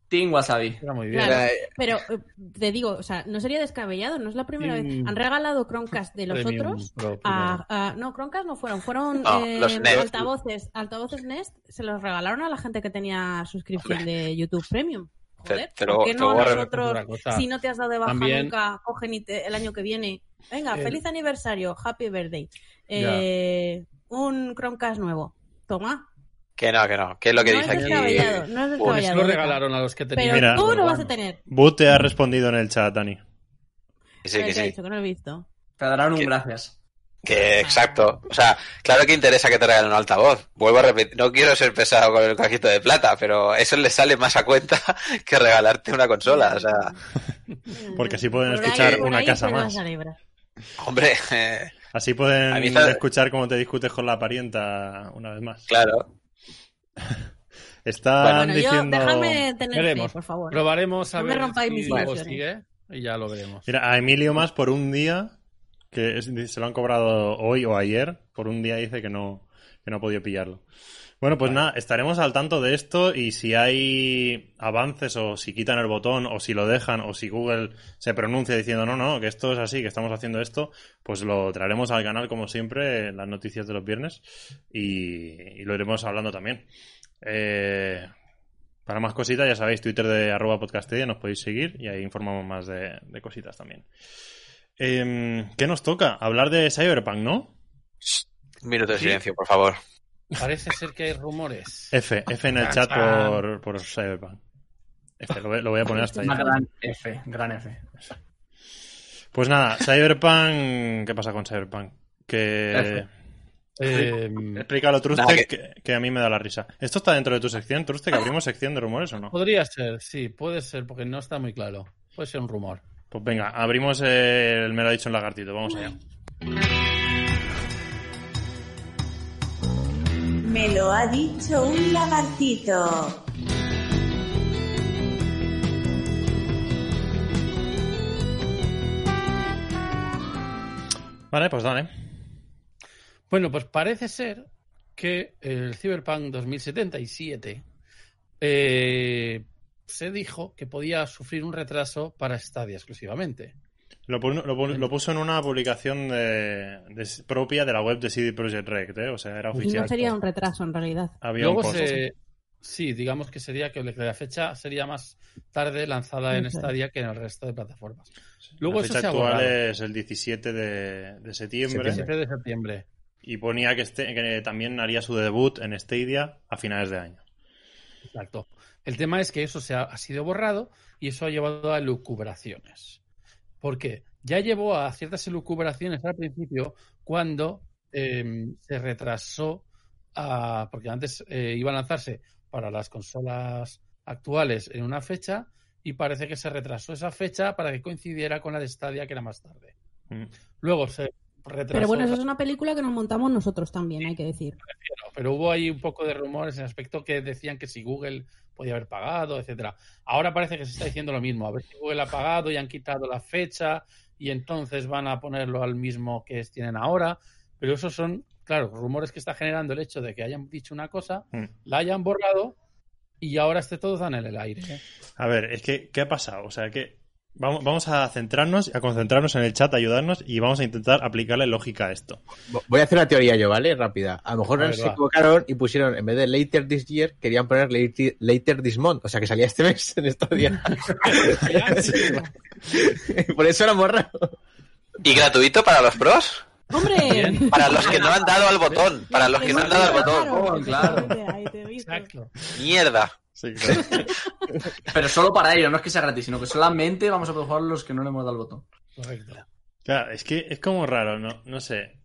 Team Wasabi. era muy bien. Claro. Pero eh, te digo, o sea, no sería descabellado, no es la primera Team vez. Han regalado Chromecast de los Premium otros. A, a- no, Chromecast no fueron, fueron No, eh, los Nest. altavoces, altavoces Nest, se los regalaron a la gente que tenía suscripción de YouTube Premium. Joder, Te- te lo- ¿por qué te no nosotros, si no te has dado de baja También- nunca, cogen y te- el año que viene? Venga, El- feliz aniversario, happy birthday. Eh, un Chromecast nuevo. Toma. Que no, que no. ¿Qué es lo que no dice es aquí? no es lo regalaron a los que tenían. Pero Mira. tú no vas a tener. Boot te ha respondido en el chat, Dani. Que sí, ¿Qué que sí. dicho? Que no lo he visto. Te darán un gracias. Que exacto. O sea, claro que interesa que te regalen un altavoz. Vuelvo a repetir, no quiero ser pesado con el cajito de plata, pero eso le sale más a cuenta que regalarte una consola. O sea, Porque así pueden Por ahí- escuchar por una ahí casa más. hombre, eh, Así A mí pueden escuchar cómo te discutes con la parienta una vez más. claro. Están Bueno, yo, diciendo... déjame tener fe, Veremos. por favor. Probaremos a No me ver rompáis si mis ilusiones. sigue y ya lo veremos. Mira, a Emilio más por un día, que es- se lo han cobrado hoy o ayer, por un día dice que no, que no ha podido pillarlo. Bueno, pues nada, estaremos al tanto de esto y si hay avances o si quitan el botón o si lo dejan o si Google se pronuncia diciendo no, no, que esto es así, que estamos haciendo esto, pues lo traeremos al canal como siempre en las noticias de los viernes y, y lo iremos hablando también. Eh, para más cositas, ya sabéis, Twitter de arroba podcastedia, nos podéis seguir y ahí informamos más de, de cositas también. Em, ¿Qué nos toca? Hablar de Cyberpunk, ¿no? Un minuto de Sí. silencio, por favor. Parece ser que hay rumores. F, F en el chat por, por Cyberpunk. F, lo, voy- lo voy a poner hasta ahí. Una gran F, gran F. Pues nada, Cyberpunk. ¿Qué pasa con Cyberpunk? Que. Eh, Explícalo, Truste, Nada, que... que- que a mí me da la risa. ¿Esto está dentro de tu sección, Truste? ¿Que abrimos sección de rumores o no? podría ser, sí, puede ser, porque no está muy claro. Puede ser un rumor. Pues venga, abrimos el me lo ha dicho un lagartito. Vamos allá. Me lo ha dicho un lagartito. Vale, pues dale. Bueno, pues parece ser que el Cyberpunk 2077 eh, se dijo que podía sufrir un retraso para Stadia exclusivamente. Lo, pon- lo pon- lo puso en una publicación de- de- propia de la web de CD Projekt Red, ¿eh? O sea, era Y oficial. no sería un retraso en realidad. Había Luego un se, sí, digamos que sería que la fecha sería más tarde lanzada en Eso. Stadia que en el resto de plataformas. Luego la eso fecha se ha actual es el 17 de, de septiembre. 17 de septiembre. Y ponía que, este, que también haría su debut en Stadia a finales de año. Exacto. El tema es que eso se ha, ha sido borrado y eso ha llevado a lucubraciones. ¿Por qué? Ya llevó a ciertas elucubraciones al principio cuando eh, se retrasó, a- porque antes eh, iba a lanzarse para las consolas actuales en una fecha y parece que se retrasó esa fecha para que coincidiera con la de Stadia que era más tarde. Mm. Luego se retrasó. Pero bueno, eso es una película que nos montamos nosotros también, hay que decir. Pero hubo ahí un poco de rumores en el aspecto que decían que si Google podía haber pagado, etcétera. Ahora parece que se está diciendo lo mismo, a ver si Google ha pagado y han quitado la fecha y entonces van a ponerlo al mismo que tienen ahora, pero esos son, claro, rumores que está generando el hecho de que hayan dicho una cosa, Mm. la hayan borrado y ahora esté todo tan en el aire. ¿eh? A ver, es que, ¿qué ha pasado? O sea, que vamos, vamos a centrarnos, a concentrarnos en el chat, a ayudarnos y vamos a intentar aplicarle lógica a esto. Vo- Voy a hacer una teoría yo, ¿vale? Rápida. A lo mejor A ver, se va. equivocaron y pusieron, en vez de later this year, querían poner later, later this month. O sea, que salía este mes en estos días. Por eso lo han borrado. ¿Y gratuito para los pros? ¡Hombre! Para los que no han dado al botón. Para los que no han dado al botón. claro. Visto. Exacto. Mierda. Sí, claro. Pero solo para ello, no es que sea gratis, sino que solamente vamos a poder jugar los que no le hemos dado el botón. Correcto. Claro, es que es como raro, ¿no? No sé.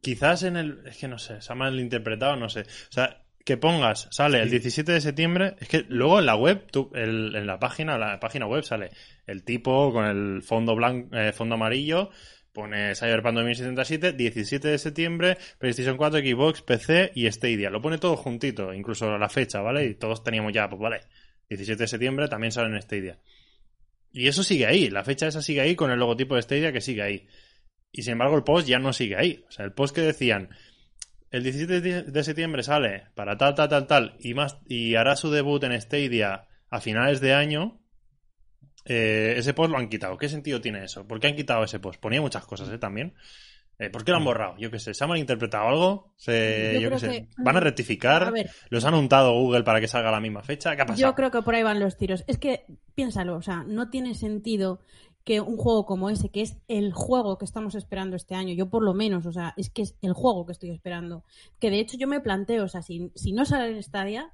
Quizás en el... Es que no sé, se ha malinterpretado, no sé. O sea, que pongas, sale el 17 de septiembre, es que luego en la web, tú, el- en la página, la página web sale el tipo con el fondo blanco, eh, fondo amarillo, pone Cyberpunk 2077, 17 de septiembre, PlayStation 4, Xbox, PC y Stadia. Lo pone todo juntito, incluso la fecha, ¿vale? Y todos teníamos ya, pues vale, 17 de septiembre también sale en Stadia. Y eso sigue ahí, la fecha esa sigue ahí con el logotipo de Stadia que sigue ahí. Y sin embargo el post ya no sigue ahí. O sea, el post que decían, el 17 de- septiembre sale para tal, tal, tal, tal, y, más, y hará su debut en Stadia a finales de año, eh, ese post lo han quitado. ¿Qué sentido tiene eso? ¿Por qué han quitado ese post? Ponía muchas cosas, ¿eh? También. Eh, ¿Por qué lo han borrado? Yo qué sé, ¿se ha malinterpretado algo? Se, Yo yo, qué creo sé. que- ¿Van a rectificar? A ver. ¿Los han untado Google para que salga a la misma fecha? ¿Qué ha pasado? Yo creo que por ahí van los tiros. Es que, piénsalo, o sea, no tiene sentido que un juego como ese, que es el juego que estamos esperando este año, yo por lo menos, o sea, es que es el juego que estoy esperando. Que de hecho yo me planteo, o sea, si, si no sale en Stadia,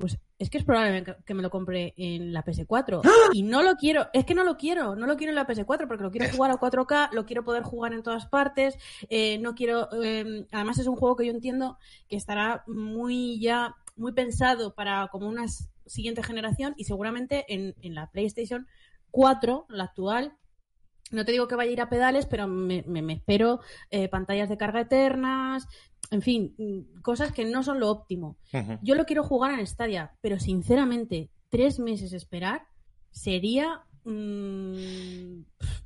pues es que es probable que- me lo compre en la PS4. Y no lo quiero, es que no lo quiero, no lo quiero en la PS4 porque lo quiero jugar a 4K, lo quiero poder jugar en todas partes, eh, no quiero, eh, además es un juego que yo entiendo que estará muy ya, muy pensado para como una siguiente generación y seguramente en, en la PlayStation 4, la actual, no te digo que vaya a ir a pedales, pero me, me- me espero eh, pantallas de carga eternas, en fin, mm, cosas que no son lo óptimo. Yo lo quiero jugar en Stadia, pero sinceramente, tres meses esperar sería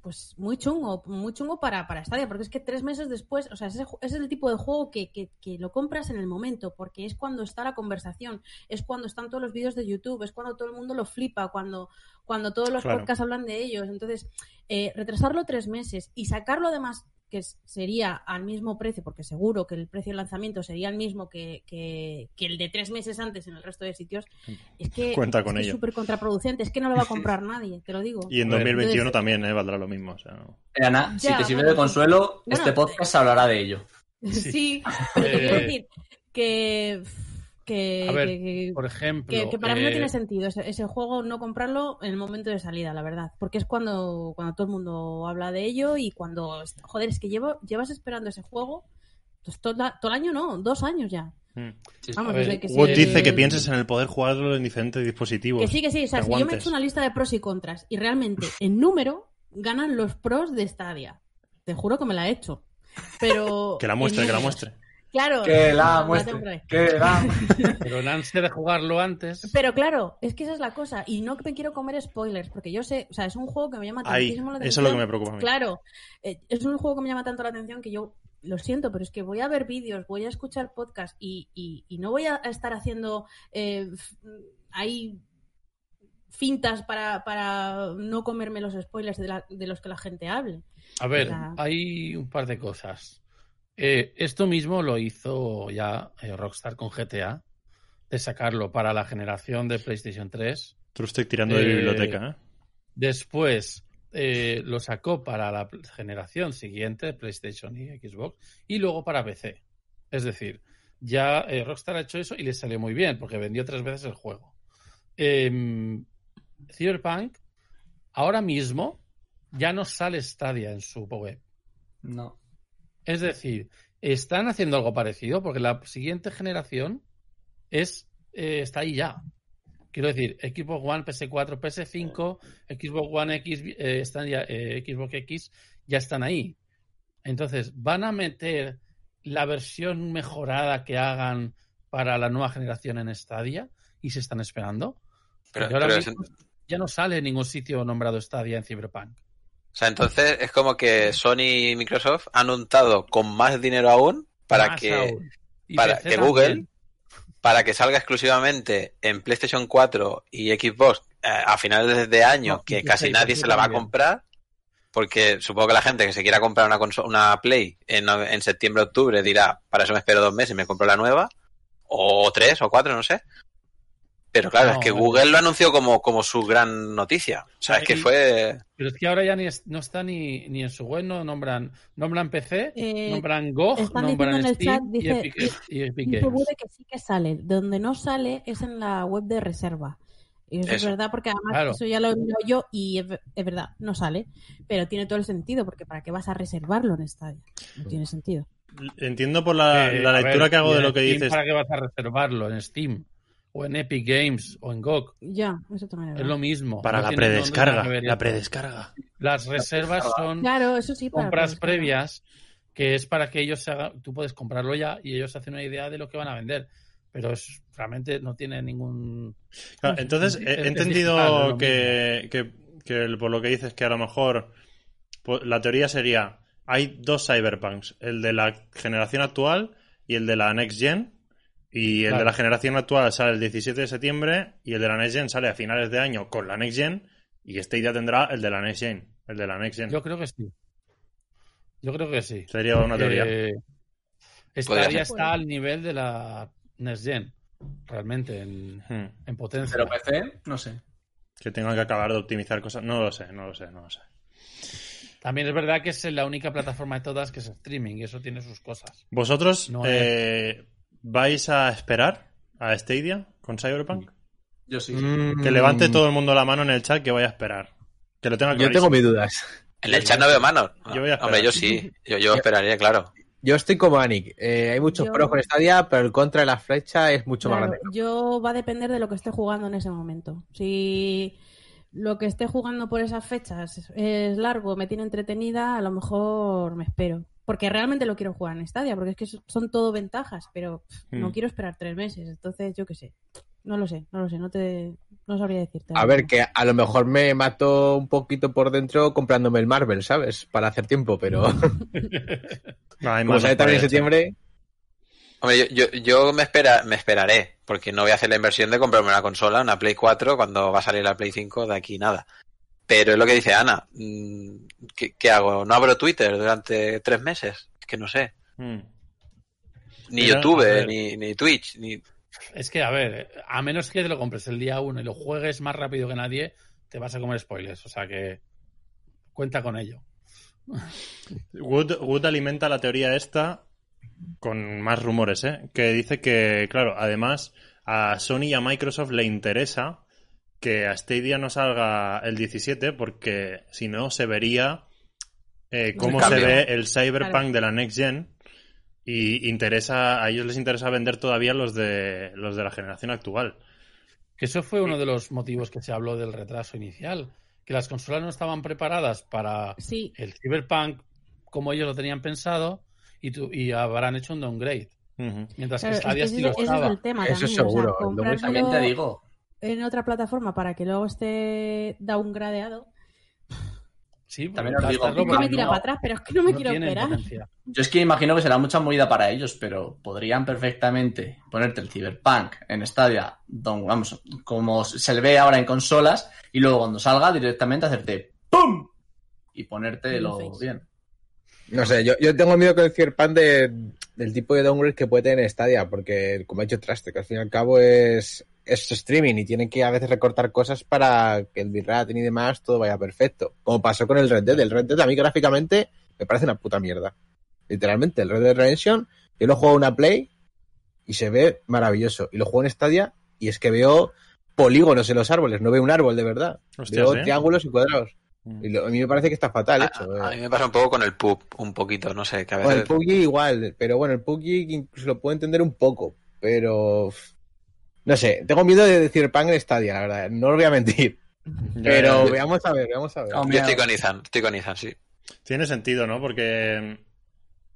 pues muy chungo, muy chungo para, para Stadia, porque es que tres meses después, o sea, ese, es el tipo de juego que, que- que lo compras en el momento, porque es cuando está la conversación, es cuando están todos los vídeos de YouTube, es cuando todo el mundo lo flipa, cuando, cuando todos los Claro. podcasts hablan de ellos. Entonces, eh, retrasarlo tres meses y sacarlo además que sería al mismo precio, porque seguro que el precio de lanzamiento sería el mismo que, que- que el de tres meses antes en el resto de sitios, es que Cuenta es con es ello. súper contraproducente, es que no lo va a comprar nadie, te lo digo. Y en A ver, 2021 entonces- también, ¿eh? Valdrá lo mismo. O sea, no. Eh, Ana, si te sirve bueno, de consuelo, bueno, este podcast hablará de ello. Sí, pero te quiero Eh, decir que, que, A ver, que- que- Por ejemplo, que- que para mí no eh, tiene sentido ese, ese juego no comprarlo en el momento de salida, la verdad. Porque es cuando, cuando todo el mundo habla de ello y cuando. Joder, es que llevo, llevas esperando ese juego pues, todo, la- todo el año, no, dos años ya. Mm. Sí, sí. Vamos, A ver, desde que Wood se- dice que pienses en el poder jugarlo en diferentes dispositivos. Que sí, que sí. O sea, si yo me he hecho una lista de pros y contras y realmente en número ganan los pros de Stadia. Te juro que me la he hecho. Pero. Que la muestre, en que la muestre. Claro. Que la muestre. Que la Pero en ansia de jugarlo antes. Pero claro, es que esa es la cosa. Y no me quiero comer spoilers, porque yo sé, o sea, es un juego que me llama Ahí, tantísimo la eso atención. es lo que me preocupa a mí. Claro, eh, es un juego que me llama tanto la atención que yo lo siento, pero es que voy a ver vídeos, voy a escuchar podcasts y, y- y no voy a estar haciendo eh, ahí fintas para, para no comerme los spoilers de, la- de los que la gente hable. A ver, La- hay un par de cosas. Eh, esto mismo lo hizo ya eh, Rockstar con GTA, de sacarlo para la generación de PlayStation 3. Tú lo estoy tirando de Eh, biblioteca, ¿eh? Después eh, lo sacó para la generación siguiente de PlayStation y Xbox y luego para PC. Es decir, ya eh, Rockstar ha hecho eso y le salió muy bien porque vendió tres veces el juego. Em, Cyberpunk ahora mismo ya no sale Stadia en su web. No. Es decir, están haciendo algo parecido porque la siguiente generación es eh, está ahí ya. Quiero decir, Xbox One, PS4, PS5, Xbox One X, eh, están ya, eh, Xbox X ya están ahí. Entonces, ¿van a meter la versión mejorada que hagan para la nueva generación en Stadia? ¿Y se están esperando? Pero, ahora pero mismo es- ya no sale en ningún sitio nombrado Stadia en Cyberpunk. O sea, entonces es como que Sony y Microsoft han untado con más dinero aún para Más que aún. Para que Google también. para que salga exclusivamente en PlayStation 4 y Xbox eh, a finales de año, No, que casi nadie se la va a comprar, porque supongo que la gente que se quiera comprar una, una Play en, en septiembre octubre dirá, para eso me espero dos meses y me compro la nueva, o tres o cuatro, no sé. Pero claro, No, es que bueno. Google lo anunció como, como su gran noticia. O sea, es que Y- fue... Pero es que ahora ya ni es- no está ni, ni en su web, no nombran, nombran PC, Eh, nombran GOG, están nombran diciendo en el Steam chat, y dice- Epic, y Epic Dice Games. Bude que sí que sale. Donde no sale es en la web de reserva. Y eso, es verdad porque además Claro. eso ya lo he mirado yo y es, es verdad, no sale. Pero tiene todo el sentido porque ¿para qué vas a reservarlo en Stadia? No tiene sentido. entiendo por la, Eh, la lectura ver, que hago ¿y de lo que Steam dices. ¿Para qué vas a reservarlo? ¿En Steam? ¿O en Epic Games? ¿O en GOG? Ya, eso también es lo mismo. Para No la predescarga. La predescarga. Las reservas son Claro, eso sí. para compras previas que es para que ellos se hagan, tú puedes comprarlo ya y ellos se hacen una idea de lo que van a vender. Pero es realmente no tiene ningún... Claro, entonces Es- he- entendido que, que- que por lo que dices que a lo mejor pues, la teoría sería hay dos cyberpunks, el de la generación actual y el de la next gen. Y el Claro. de la generación actual sale el 17 de septiembre y el de la next gen sale a finales de año con la next gen y este ya tendrá el de la next gen. El de la next gen. Yo creo que sí. Yo creo que sí. Sería una teoría. Eh, ser. está al nivel de la Next Gen, realmente, en, Hmm. en potencia. Pero PC, no sé. Que tengan que acabar de optimizar cosas. No lo sé, no lo sé, no lo sé. También es verdad que es la única plataforma de todas que es streaming y eso tiene sus cosas. ¿Vosotros No eh, vais a esperar a Stadia con Cyberpunk? Yo sí. Mm, Que levante todo el mundo la mano en el chat que vaya a esperar. Que lo tenga Yo clarísimo. tengo mis dudas. En el chat no veo manos. Yo voy a esperar. Hombre, yo sí. Yo, yo esperaría, claro. Yo estoy como Anik. Eh, hay muchos Yo- pros con Stadia, pero el contra de la flecha es mucho Claro, más grande. yo va a depender de lo que esté jugando en ese momento. Si lo que esté jugando por esas fechas es largo, me tiene entretenida, a lo mejor me espero. Porque realmente lo quiero jugar en Stadia, porque es que son todo ventajas, pero pff, no Mm. quiero esperar tres meses. Entonces, yo qué sé. No lo sé, no lo sé, no te no sabría decirte. A ver, que a lo mejor me mato un poquito por dentro comprándome el Marvel, ¿sabes? Para hacer tiempo, pero No, hay como más sale también en septiembre, Hombre, yo, yo, yo me, espera, me esperaré, porque no voy a hacer la inversión de comprarme una consola, una Play 4, cuando va a salir la Play 5 de aquí nada. Pero es lo que dice Ana. mm, ¿Qué, qué hago? ¿No abro Twitter durante tres meses? Es que no sé. Mm. Ni YouTube, ni Twitch, ni... Es que, a ver, a menos que te lo compres el día uno y lo juegues más rápido que nadie, te vas a comer spoilers. O sea que cuenta con ello. Wood, Wood alimenta la teoría esta con más rumores, ¿eh? Que dice que, claro, además a Sony y a Microsoft le interesa que a Stadia no salga el 17 porque si no se vería eh, cómo se ve el Cyberpunk Claro. de la Next Gen y interesa a ellos les interesa vender todavía los de los de la generación actual. Que eso fue uno de los motivos que se habló del retraso inicial. Que las consolas no estaban preparadas para Sí, el Cyberpunk como ellos lo tenían pensado y, tu- y habrán hecho un downgrade. Ujú. Mientras claro, que Stadia sí lo ese es estaba. el tema Eso también. seguro, O sea, lo voy- comprármelo También te digo. En otra plataforma para que luego esté downgradeado. Sí, También os digo, que no, me tira no. para atrás, pero es que no me no quiero esperar. potencia. Yo es que imagino que será mucha movida para ellos, pero podrían perfectamente ponerte el Cyberpunk en Stadia, don- vamos, como se le ve ahora en consolas, y luego cuando salga directamente hacerte ¡PUM! y ponértelo bien. no sé, yo, yo tengo miedo con el Cyberpunk de, del tipo de downgrade que puede tener Stadia, porque como ha hecho Traste, que al fin y al cabo es, es streaming y tienen que a veces recortar cosas para que el bitrate y demás todo vaya perfecto. Como pasó con el Red Dead. El Red Dead a mí gráficamente me parece una puta mierda. Literalmente, el Red Dead Redemption, yo lo juego en una Play y se ve maravilloso. Y lo juego en Stadia y es que veo polígonos en los árboles, no veo un árbol de verdad. Hostias, veo ¿eh? triángulos y cuadrados. Mm. Y lo- a mí me parece que está fatal A, hecho. a eh. mí me pasa un poco con el pub, un poquito, no sé, que a Bueno, veces... el PUBG igual, pero bueno, el PUBG incluso lo puedo entender un poco, pero no sé, tengo miedo de decir pan en Stadia, la verdad, no lo voy a mentir, pero veamos a ver, veamos a ver. Yo estoy con Ethan, estoy con Ethan, sí. Tiene sentido, ¿no? Porque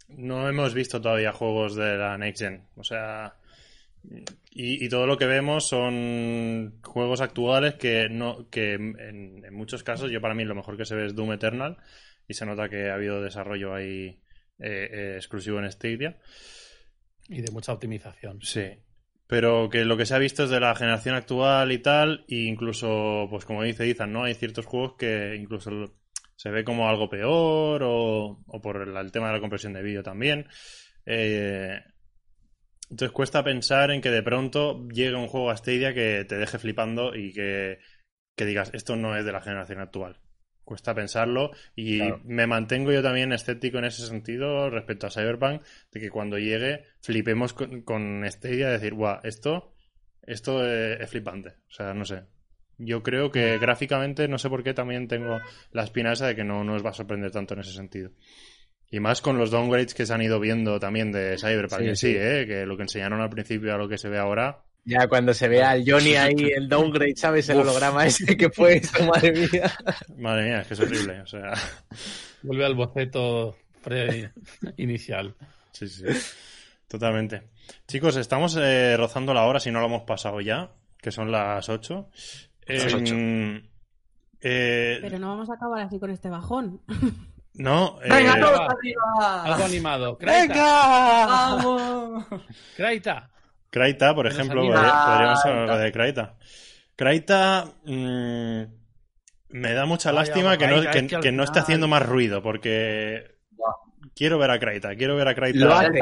no hemos visto todavía juegos de la Next Gen. O sea, y, y todo lo que vemos son juegos actuales que no que en, en muchos casos, yo para mí lo mejor que se ve es Doom Eternal y se nota que ha habido desarrollo ahí eh, eh, exclusivo en Stadia. Y de mucha optimización. Sí. Pero que lo que se ha visto es de la generación actual y tal, e incluso, pues como dice Ethan, ¿no? Hay ciertos juegos que incluso se ve como algo peor o, o por el, el tema de la compresión de vídeo también. Eh, entonces cuesta pensar en que de pronto llegue un juego a Stadia que te deje flipando y que, que digas, esto no es de la generación actual. Cuesta pensarlo y Claro. me mantengo yo también escéptico en ese sentido respecto a Cyberpunk, de que cuando llegue flipemos con, con Stadia y decir, guau, esto, esto es, es flipante. O sea, no sé. Yo creo que gráficamente, no sé por qué, también tengo la espina esa de que no nos va a sorprender tanto en ese sentido. Y más con los downgrades que se han ido viendo también de Cyberpunk Sí, en sí, sí. ¿eh? que lo que enseñaron al principio a lo que se ve ahora. Ya cuando se vea al Johnny ahí, el downgrade, ¿sabes? El Uf. holograma ese que fue esto, madre mía. Madre mía, es que es horrible. O sea, Vuelve al boceto pre inicial. sí, sí. Totalmente. Chicos, estamos eh, rozando la hora, si no lo hemos pasado ya, que son las 8. Las ocho. eh, Pero no vamos a acabar así con este bajón. no, eh, ¡Venga, todos arriba! Algo animado. ¡Venga! ¡Vamos! Kraita. Kraita, por ejemplo, podríamos hablar de Kraita. Kraita mm, me da mucha Vaya, lástima que no, Kraita, que, es que al que no esté haciendo más ruido, porque quiero ver a Kraita, quiero ver a Kraita. Lo hace.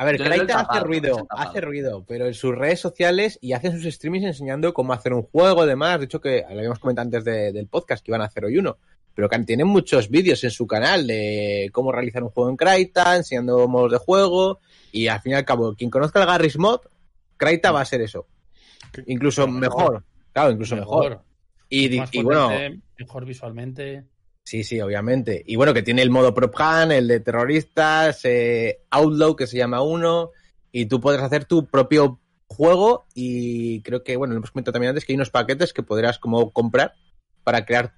A ver, Kraita hace tapado, ruido, hace ruido, pero en sus redes sociales y hace sus streamings enseñando cómo hacer un juego, demás. De hecho, que lo habíamos comentado antes de- del podcast que iban a hacer hoy uno. Pero que tienen muchos vídeos en su canal de cómo realizar un juego en Kraita, enseñando modos de juego. Y al fin y al cabo, quien conozca el Garry's Mod, Kraita va a ser eso. Incluso mejor. Claro, incluso mejor. Y, bueno, mejor visualmente. Sí, sí, obviamente. Y bueno, que tiene el modo Prop Hunt, el de terroristas, eh, Outlaw, que se llama uno, y tú puedes hacer tu propio juego y creo que, bueno, lo hemos comentado también antes, que hay unos paquetes que podrás como comprar para crear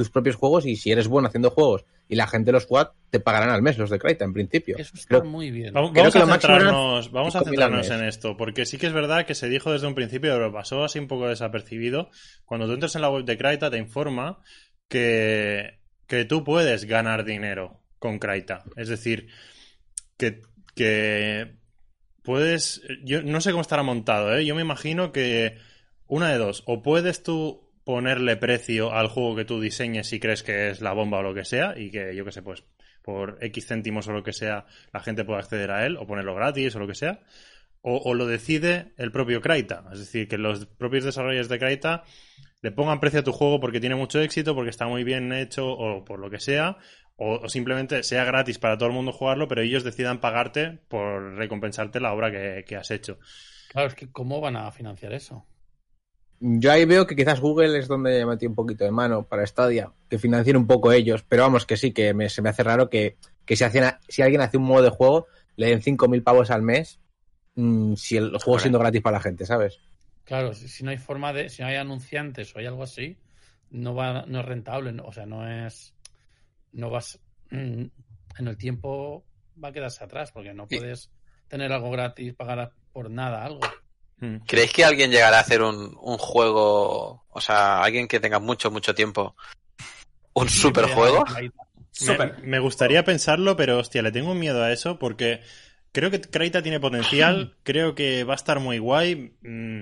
tus propios juegos y si eres bueno haciendo juegos y la gente los juega, te pagarán al mes los de Kraita, en principio. Eso está Creo- muy bien. Vamos, Creo vamos que a centrarnos, vamos a 5.000 al centrarnos mes. en esto, porque sí que es verdad que se dijo desde un principio, pero pasó así un poco desapercibido. Cuando tú entras en la web de Kraita, te informa que, que tú puedes ganar dinero con Kraita. Es decir, que, que puedes. Yo no sé cómo estará montado, ¿eh? Yo me imagino que una de dos, o puedes tú ponerle precio al juego que tú diseñes si crees que es la bomba o lo que sea, y que yo que sé, pues por X céntimos o lo que sea, la gente pueda acceder a él, o ponerlo gratis o lo que sea, o, lo decide el propio Kraita. Es decir, que los propios desarrolladores de Kraita le pongan precio a tu juego porque tiene mucho éxito, porque está muy bien hecho, o por lo que sea, o, o simplemente sea gratis para todo el mundo jugarlo, pero ellos decidan pagarte por recompensarte la obra que, que has hecho. Claro, es que ¿cómo van a financiar eso? Yo ahí veo que quizás Google es donde metí un poquito de mano para Stadia, que financien un poco ellos, pero vamos que sí, que me- se me hace raro que, que si, hacen, si alguien hace un modo de juego, le den 5.000 pavos al mes, mm, si el juego Correcto. siendo gratis para la gente, ¿sabes? Claro, si, si no hay forma de, si no hay anunciantes o hay algo así, no va, no es rentable, no- o sea, no es, no vas, mm, en el tiempo va a quedarse atrás porque no puedes tener algo gratis, pagar por nada algo. Mm. ¿Creéis que alguien llegará a hacer un, un juego, o sea, alguien que tenga mucho, mucho tiempo, un superjuego? Súper. Me, me gustaría pensarlo, pero hostia, le tengo un miedo a eso porque creo que Kraita tiene potencial, creo que va a estar muy guay. mm,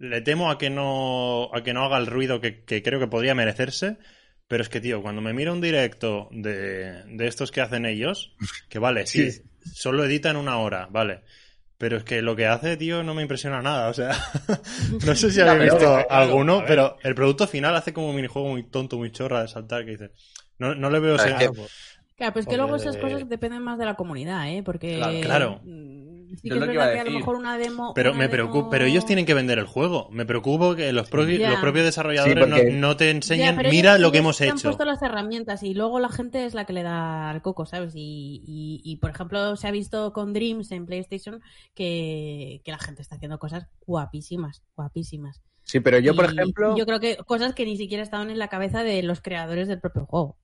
le temo a que no a que no haga el ruido que, que creo que podría merecerse. Pero es que, tío, cuando me miro un directo de, de estos que hacen ellos, que vale, sí, Sí. solo editan una hora, vale. Pero es que lo que hace, tío, no me impresiona nada. O sea, no sé si habéis visto alguno, pero el producto final hace como un minijuego muy tonto, muy chorra de saltar, que dice. No, no le veo Claro, ese- es que- Claro, pero es que luego esas cosas dependen más de la comunidad, ¿eh? Porque. Claro, claro. Sí Yo que lo es que iba a verdad que a lo decir. mejor una demo. Pero una me demo- preocupa, pero ellos tienen que vender el juego. Me preocupa que los, los propios desarrolladores Sí, porque- no, no te Ya, enseñen, pero mira ellos- lo que ellos hemos te Han hecho. puesto las herramientas y luego la gente es la que le da al coco, ¿sabes? Y, y, y, por ejemplo, se ha visto con Dreams en PlayStation que, que la gente está haciendo cosas guapísimas, guapísimas. Sí, pero yo, por Y- ejemplo... Yo creo que cosas que ni siquiera estaban en la cabeza de los creadores del propio juego.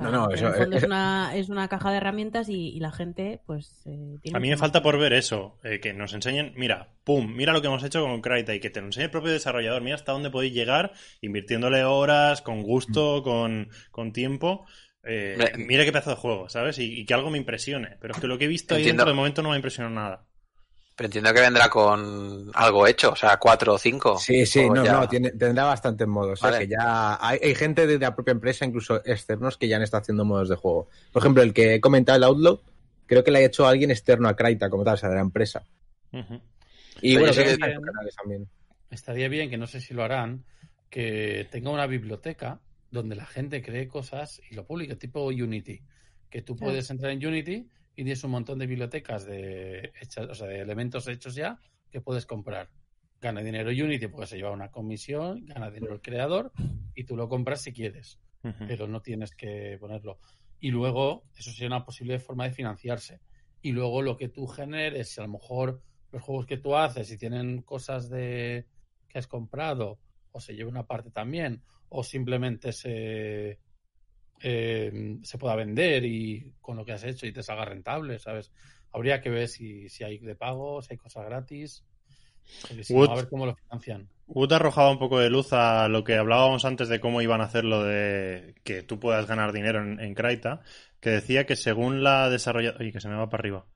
Sea, No, no, que eso- en el fondo eso- es, una, es una caja de herramientas y, y la gente, pues. eh, tiene A mí me falta por ver eso, eh, que nos enseñen, mira, pum, mira lo que hemos hecho con Kraita y que te lo enseñe el propio desarrollador, mira hasta dónde podéis llegar, invirtiéndole horas, con gusto, con, con tiempo. Eh, mira qué pedazo de juego, ¿sabes? Y, y que algo me impresione. Pero es que lo que he visto ahí Entiendo. dentro de momento no me ha impresionado nada. Pero entiendo que vendrá con algo hecho, o sea, cuatro o cinco. Sí, sí, O no, ya- no, tiene- tendrá bastantes modos. Vale. Es que ya hay, hay gente de la propia empresa, incluso externos, que ya han estado haciendo modos de juego. Por ejemplo, el que he comentado, el Outlaw, creo que le ha hecho alguien externo a Kraita, como tal, o sea, de la empresa. Ujú. Y Pero bueno, yo sé creo que que- está en sus canales también. Estaría bien, que no sé si lo harán, que tenga una biblioteca donde la gente cree cosas y lo publique, tipo Unity. Que tú Claro. puedes entrar en Unity y tienes un montón de bibliotecas de, hechas, o sea, de elementos hechos ya que puedes comprar. Gana dinero Unity porque se lleva una comisión, gana dinero el creador y tú lo compras si quieres, pero no tienes que ponerlo. y luego eso sería una posible forma de financiarse. Y luego lo que tú generes, si a lo mejor los juegos que tú haces, si tienen cosas de que has comprado, o se lleve una parte también, o simplemente se, eh, se pueda vender y con lo que has hecho y te salga rentable, ¿sabes? Habría que ver si, si hay de pago, si hay cosas gratis. No, a ver cómo lo financian. Wood arrojaba un poco de luz a lo que hablábamos antes de cómo iban a hacer lo de que tú puedas ganar dinero en, en Kraita, que decía que según la desarrolladora... Oye, que se me va para arriba.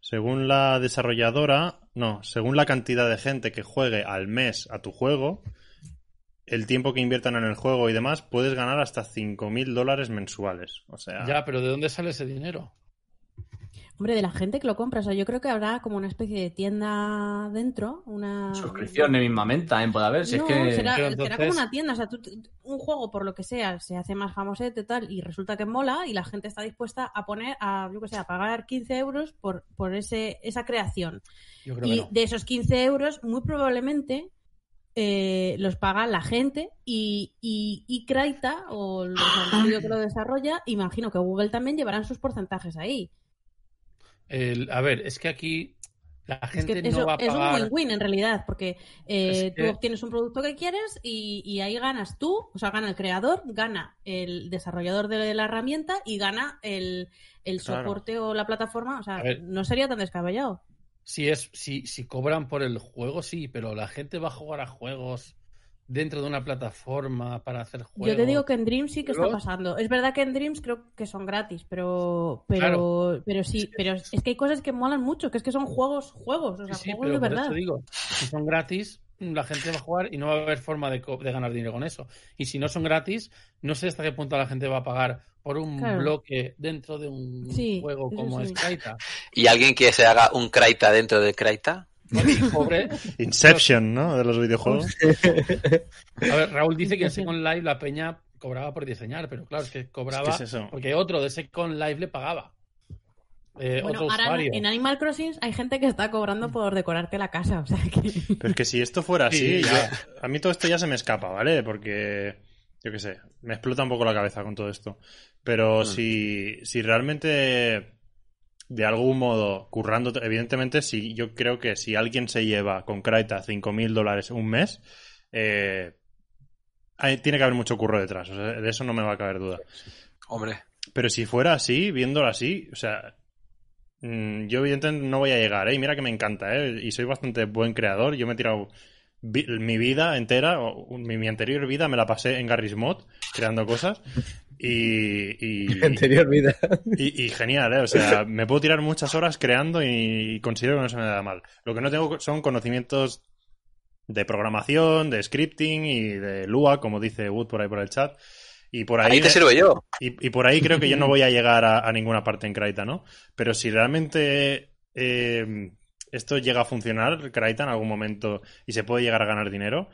Según la desarrolladora, no, según la cantidad de gente que juegue al mes a tu juego, el tiempo que inviertan en el juego y demás, puedes ganar hasta 5.000 dólares mensuales. O sea, Ya, pero ¿de dónde sale ese dinero? Hombre, de la gente que lo compra. O sea, yo creo que habrá como una especie de tienda dentro. Una. Suscripciones mismamente también puede haber. Si no, es que... será, Pero será entonces- como una tienda. O sea, tú- un juego, por lo que sea, se hace más famosete y tal, y resulta que mola, y la gente está dispuesta a poner, a, yo que sé, a pagar 15 euros por, por ese, esa creación. Yo creo que Y no. de esos 15 euros, muy probablemente eh, los paga la gente y, y, y Kraita, o los- el estudio que lo desarrolla, imagino que Google también llevarán sus porcentajes ahí. El- a ver, es que aquí la Es gente no va a es un pagar. win-win en realidad, porque eh, Es que- tú obtienes un producto que quieres y, y ahí ganas tú, o sea, gana el creador, gana el desarrollador de la herramienta y gana el, el Claro. soporte o la plataforma. O sea, no sería tan descabellado. Si es, si, si cobran por el juego, sí, pero la gente va a jugar a juegos dentro de una plataforma para hacer juegos. Yo te digo que en Dreams sí que está pasando. Es verdad que en Dreams creo que son gratis, pero pero pero sí, pero es que hay cosas que molan mucho, que es que son juegos, juegos, o sea, Sí, sí, juegos pero de por verdad. eso digo, si son gratis, la gente va a jugar y no va a haber forma de, ganar dinero con eso. Y si no son gratis, no sé hasta qué punto la gente va a pagar por un Claro. bloque dentro de un Sí, juego como sí. es Kraita. ¿Y alguien que se haga un Kraita dentro de Kraita? Inception, ¿no? De los videojuegos. A ver, Raúl dice que en Second Life la peña cobraba por diseñar, pero claro, es que cobraba Es que es eso. porque otro de Second Life le pagaba. Eh, Bueno, otro ahora usuario. en Animal Crossing hay gente que está cobrando por decorarte la casa, o sea que Pero es que si esto fuera así, Sí, yo- ya. a mí todo esto ya se me escapa, ¿vale? Porque, yo qué sé, me explota un poco la cabeza con todo esto. Pero si, si realmente, de algún modo, currando, evidentemente, si yo creo que si alguien se lleva con Kraita 5.000 dólares un mes, eh, hay- tiene que haber mucho curro detrás. O sea, de eso no me va a caber duda. Hombre, Pero si fuera así, viéndolo así, o sea, yo evidentemente no voy a llegar, ¿eh? Y mira que me encanta, ¿eh? Y soy bastante buen creador. Yo me he tirado vi- mi vida entera, o mi, mi anterior vida me la pasé en Garry's Mod, creando cosas. Y, y, Anterior vida. y- y genial, ¿eh? O sea, me puedo tirar muchas horas creando y, considero que no se me da mal. Lo que no tengo son conocimientos de programación, de scripting y de Lua, como dice Wood por ahí por el chat. Y por ahí, ahí te sirvo yo. y, y por ahí creo que yo no voy a llegar a, a ninguna parte en Kraita, ¿no? Pero si realmente eh, esto llega a funcionar, Kraita, en algún momento, y se puede llegar a ganar dinero,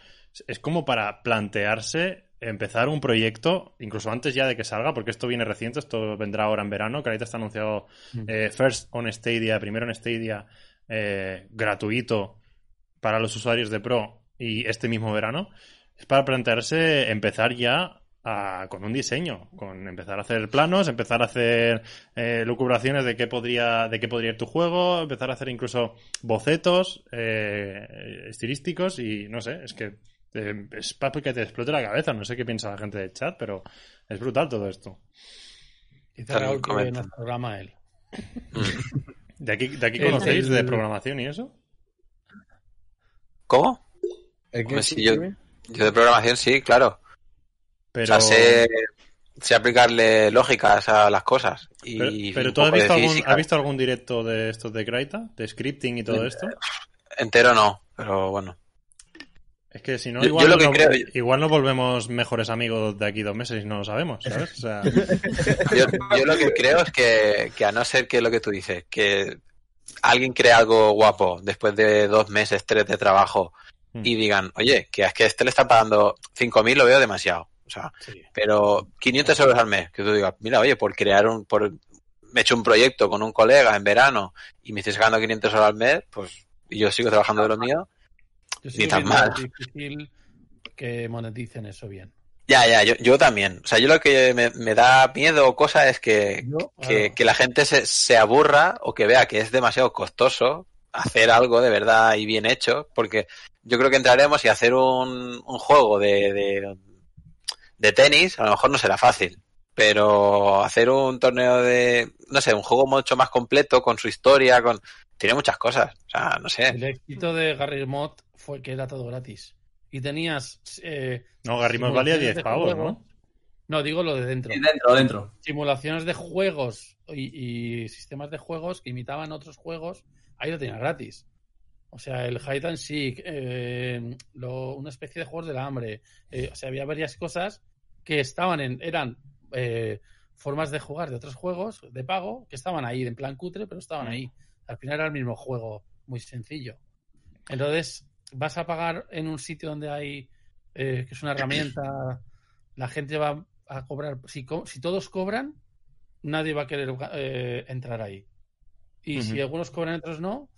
es como para plantearse empezar un proyecto, incluso antes ya de que salga, porque esto viene reciente, esto vendrá ahora en verano. Kraita está anunciado eh, first on Stadia, primero en Stadia, eh, gratuito para los usuarios de Pro y este mismo verano. Es para plantearse empezar ya a- con un diseño, con empezar a hacer planos, empezar a hacer eh, lucubraciones de qué podría, de qué podría ir tu juego, empezar a hacer incluso bocetos eh, estilísticos y no sé, es que eh, es para que te explote la cabeza. No sé qué piensa la gente del chat, pero es brutal todo esto. También Raúl que nos programa él. ¿De aquí, de aquí El- conocéis de programación y eso? ¿Cómo? ¿El qué? Hombre, sí, yo, yo de programación sí, claro. Pero, O sea, sé, sé aplicarle lógicas a las cosas. Y pero, tú has visto, algún, has visto algún directo de estos de Kraita? ¿De scripting y todo esto? Entero no, pero bueno. Es que si no, igual, yo lo que no- creo- igual nos volvemos mejores amigos de aquí dos meses y no lo sabemos, ¿sabes? O sea, Yo, yo lo que creo es que, que a no ser que lo que tú dices, que alguien cree algo guapo después de dos meses, tres de trabajo Mm. y digan, oye, que es que este le está pagando 5.000 lo veo demasiado. Sea, Sí. pero 500 euros al mes, que tú digas, mira, oye, por crear un, por, me he hecho un proyecto con un colega en verano y me estoy sacando 500 euros al mes, pues, y yo sigo trabajando de lo mío, Ni tan mal. difícil que moneticen eso bien. Ya, ya, yo, yo también. O sea, yo lo que me, me da miedo o cosa es que, Yo, que, claro. que la gente se, se aburra o que vea que es demasiado costoso hacer algo de verdad y bien hecho, porque yo creo que entraremos y hacer un, un juego de, de, de tenis a lo mejor no será fácil, pero hacer un torneo de, no sé, un juego mucho más completo con su historia, con tiene muchas cosas, o sea, no sé. El éxito de Garry Mod fue que era todo gratis. Y tenías. Eh, No, Garry Mod valía simulaciones 10 de pavos. ¿no? No, digo lo de dentro. Sí, Dentro, dentro. Simulaciones de juegos y, y sistemas de juegos que imitaban otros juegos, ahí lo tenías gratis. O sea, el Hide and Seek, eh, lo- una especie de juegos del hambre. eh, o sea, había varias cosas que estaban en. eran eh, formas de jugar de otros juegos de pago que estaban ahí en plan cutre, pero estaban ahí. Al final era el mismo juego, muy sencillo. Entonces, vas a pagar en un sitio donde hay, eh, que es una herramienta, la gente va a cobrar, si, co- si todos cobran, nadie va a querer eh, entrar ahí. Y si algunos cobran otros no,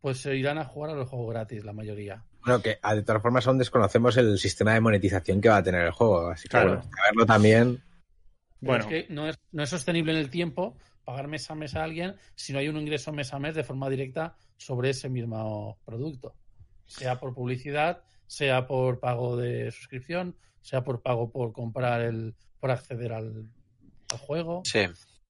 pues se irán a jugar a los juegos gratis, la mayoría. Bueno, que ah, de todas formas aún desconocemos el sistema de monetización que va a tener el juego, así que Claro. bueno, saberlo también. Bueno. es que no es, no es sostenible en el tiempo pagar mes a mes a alguien si no hay un ingreso mes a mes de forma directa sobre ese mismo producto. Sea por publicidad, sea por pago de suscripción, sea por pago por comprar el, por acceder al, al juego. Sí.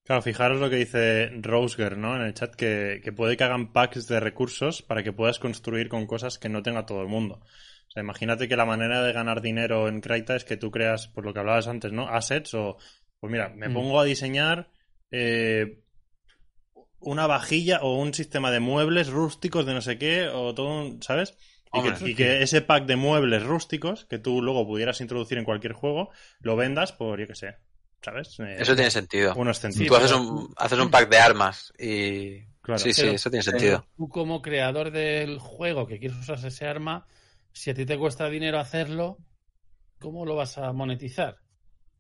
Claro, fijaros lo que dice Roseger, ¿no? En el chat, que, que puede que hagan packs de recursos para que puedas construir con cosas que no tenga todo el mundo. O sea, imagínate que la manera de ganar dinero en Kraita es que tú creas, por lo que hablabas antes, ¿no? Assets o, pues mira, me Mm. pongo a diseñar eh, una vajilla o un sistema de muebles rústicos de no sé qué, o todo un, ¿sabes? Y que, y que ese pack de muebles rústicos que tú luego pudieras introducir en cualquier juego, lo vendas por, yo qué sé, ¿sabes? Eh, Eso tiene sentido. unos. Tú haces un, haces un pack de armas y... Claro. sí, sí, eso tiene sentido. Tú como creador del juego que quieres usar ese arma, si a ti te cuesta dinero hacerlo, ¿cómo lo vas a monetizar?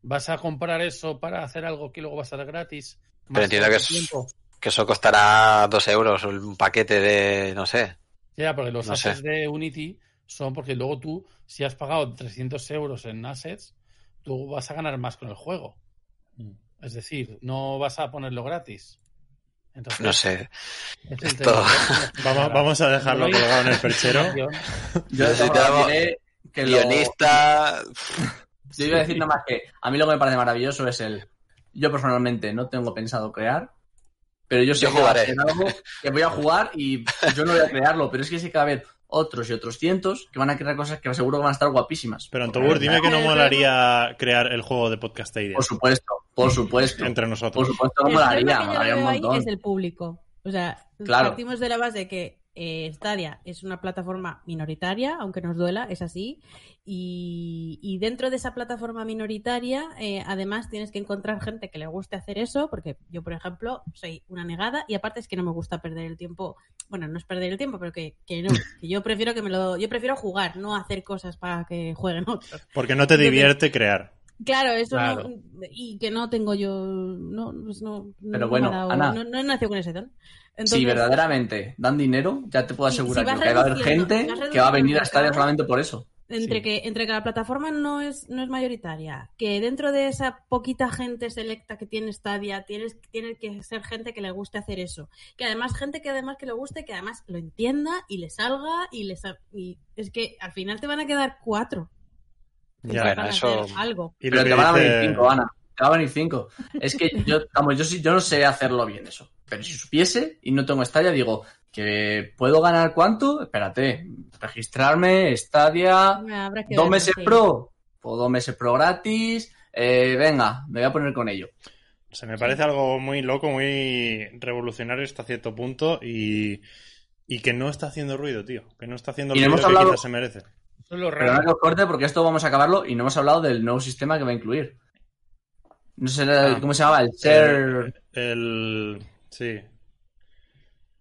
¿Vas a comprar eso para hacer algo que luego va a ser gratis? Pero entiendo que es-? Que eso costará dos euros o un paquete de, no sé. Ya, porque los No sé. assets de Unity son porque luego tú, si has pagado 300 euros en assets, tú vas a ganar más con el juego. Es decir, no vas a ponerlo gratis. Entonces, No sé. es Esto-. Vamos, vamos a dejarlo colgado en el perchero. Yo diré que lo- Guionista... Yo iba a decir nada más que a mí lo que me parece maravilloso es el. Yo personalmente no tengo pensado crear, pero yo sé Yo que jugaré. algo que voy a jugar y yo no voy a crearlo, pero es que sí que va a haber otros y otros cientos que van a crear cosas que seguro que van a estar guapísimas. Pero Antobur, dime que no molaría crear el juego de Podcastadia Por supuesto, por supuesto. entre Por nosotros. supuesto que El molaría, molaría un montón. es el público. O sea, Claro. partimos de la base de que eh, Stadia es una plataforma minoritaria, aunque nos duela, es así. Y, y dentro de esa plataforma minoritaria, eh, además tienes que encontrar gente que le guste hacer eso, porque yo, por ejemplo, soy una negada y aparte es que no me gusta perder el tiempo. Bueno, no es perder el tiempo, pero que, que no. Que yo prefiero que me lo, yo prefiero jugar, no hacer cosas para que jueguen otros. Porque no te Entonces- divierte crear. Claro, eso Claro. no. Y que no tengo yo. No, pues no. Pero no bueno, dado- Ana. no, no he nacido con ese don. Entonces, Si verdaderamente dan dinero, ya te puedo asegurar si que va a haber gente que va a venir a el solamente por eso. Entre, Sí. que, entre que la plataforma no es, no es mayoritaria, que dentro de esa poquita gente selecta que tiene Stadia, tienes, tiene que ser gente que le guste hacer eso. Que además, gente que además que le guste, que además lo entienda y le salga y le sal- y es que al final te van a quedar cuatro. Ya. Bueno, eso- algo. Y Pero te van a venir cinco, Ana. Te van a venir cinco. Es que yo, vamos, yo sí, yo no sé hacerlo bien eso. Pero si supiese y no tengo Stadia, digo que puedo ganar cuánto, espérate, registrarme, Stadia, Habrá que dos meses sí. pro, o dos meses pro gratis, eh, venga, me voy a poner con ello. Se me parece algo muy loco, muy revolucionario hasta cierto punto y, y que no está haciendo ruido, tío. Que no está haciendo Y ruido hemos que hablado- quizás se merece. Eso es lo Pero no que os corte porque esto vamos a acabarlo y no hemos hablado del nuevo sistema que va a incluir. No sé Ah. cómo se llamaba, el share... El... Sí.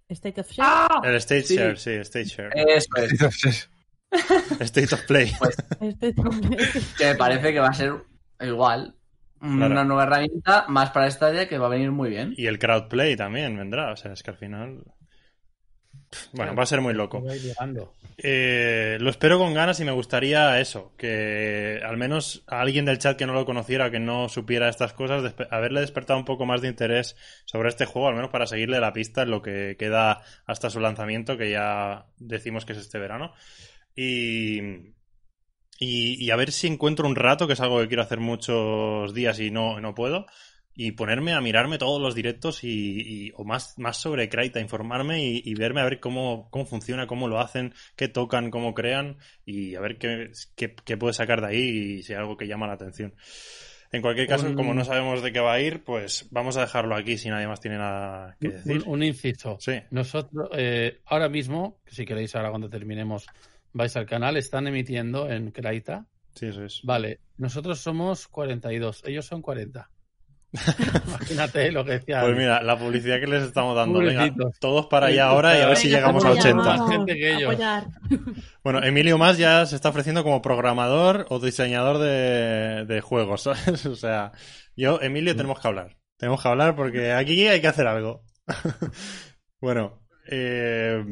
State of Share. El Stage sí. Share, sí, Stage Share. Eso es. State of Play. State que me parece que va a ser igual. Una nueva herramienta más para Stadia que va a venir muy bien. Y el Crowd Play también vendrá. O sea, es que al final... Bueno, va a ser muy loco. Eh, lo espero con ganas y me gustaría eso, que al menos a alguien del chat que no lo conociera, que no supiera estas cosas, despe- haberle despertado un poco más de interés sobre este juego, al menos para seguirle la pista en lo que queda hasta su lanzamiento, que ya decimos que es este verano. Y, y, y a ver si encuentro un rato, que es algo que quiero hacer muchos días y no, no puedo, y ponerme a mirarme todos los directos y, y- o más, más sobre Kraita, informarme y, y verme a ver cómo, cómo funciona, cómo lo hacen, qué tocan, cómo crean y a ver qué, qué, qué puede sacar de ahí y si hay algo que llama la atención. En cualquier caso, Un- como no sabemos de qué va a ir, pues vamos a dejarlo aquí si nadie más tiene nada que decir. Un, un inciso. Sí. Nosotros, eh, ahora mismo, si queréis, ahora cuando terminemos, vais al canal, están emitiendo en Kraita. Sí, eso es. Vale, nosotros somos 42, ellos son 40. Imagínate lo que decía. Pues mira, la publicidad que les estamos dando. Venga, todos para allá ahora y a ver si llegamos a vamos allá, 80. vamos, Gente que ellos. apoyar. Bueno, Emilio Más ya se está ofreciendo como programador o diseñador de, de juegos, ¿sabes? O sea, yo, Emilio, tenemos que hablar. Tenemos que hablar porque aquí hay que hacer algo. bueno, eh,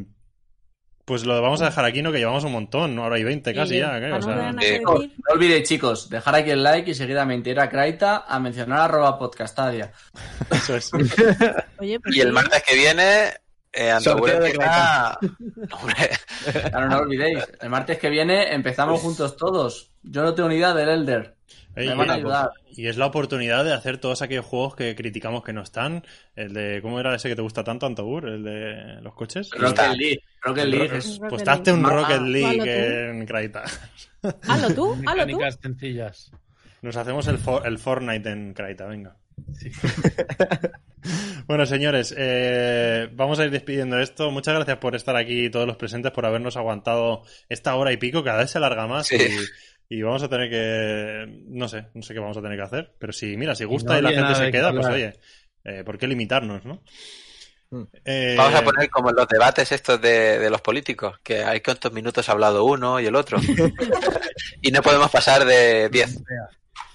pues lo vamos a dejar aquí, ¿no? Que llevamos un montón, ¿no? Ahora hay 20 casi Sí, ya, O no sea, nada que eh. No olvidéis, chicos, dejar aquí el like y seguidamente ir a Kraita a mencionar arroba podcastadia. eso es. Oye, pues Y el martes que viene, eh, de. Hombre, Claro, no olvidéis. El martes que viene empezamos juntos todos. Yo no tengo ni idea del Elder. Ey, Me van a ayudar. Y es la oportunidad de hacer todos aquellos juegos que criticamos que no están. El de, ¿cómo era ese que te gusta tanto, Antogur? El de los coches. Rocket League. Rocket League es- Pues Rocket hazte un League. Rocket Ah, League en Kraita. Hazlo tú, hazlo tú. Sencillas. Nos hacemos el, For- el Fortnite en Kraita, venga. Sí. Bueno, señores, eh, vamos a ir despidiendo esto. Muchas gracias por estar aquí, todos los presentes, por habernos aguantado esta hora y pico. Cada vez se alarga más Sí. y, y vamos a tener que. No sé, no sé qué vamos a tener que hacer. Pero si, mira, si gusta no y, la gente se queda, pues oye, eh, ¿por qué limitarnos, no? Mm. Eh, vamos a poner como en los debates estos de, de los políticos, que hay cuántos minutos ha hablado uno y el otro. y no podemos pasar de 10,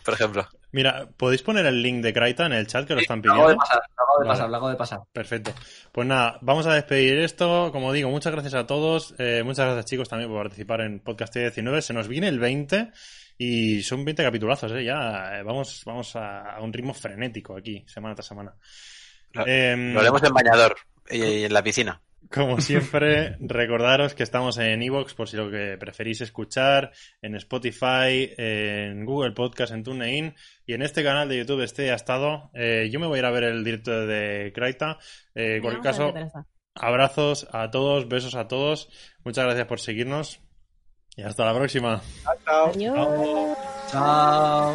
por ejemplo. Mira, ¿podéis poner el link de Kraita en el chat que lo están Lo hago de pidiendo? pasar, lo hago de Vale. pasar, lo hago de pasar. Perfecto. Pues nada, vamos a despedir esto. Como digo, muchas gracias a todos. Eh, muchas gracias, chicos, también por participar en Podcast 19. Se nos viene el 20 y son 20 capitulazos, ¿eh? Ya eh, vamos, vamos a, a un ritmo frenético aquí, semana tras semana. Lo- Em, Lo haremos en bañador y, y en la piscina. como siempre, recordaros que estamos en Evox por si lo que preferís escuchar, en Spotify, en Google Podcast, en TuneIn y en este canal de YouTube este ha estado. Eh, yo me voy a ir a ver el directo de Kraita. Eh, en cualquier caso, abrazos a todos, besos a todos. Muchas gracias por seguirnos y hasta la próxima. Chao. Chao.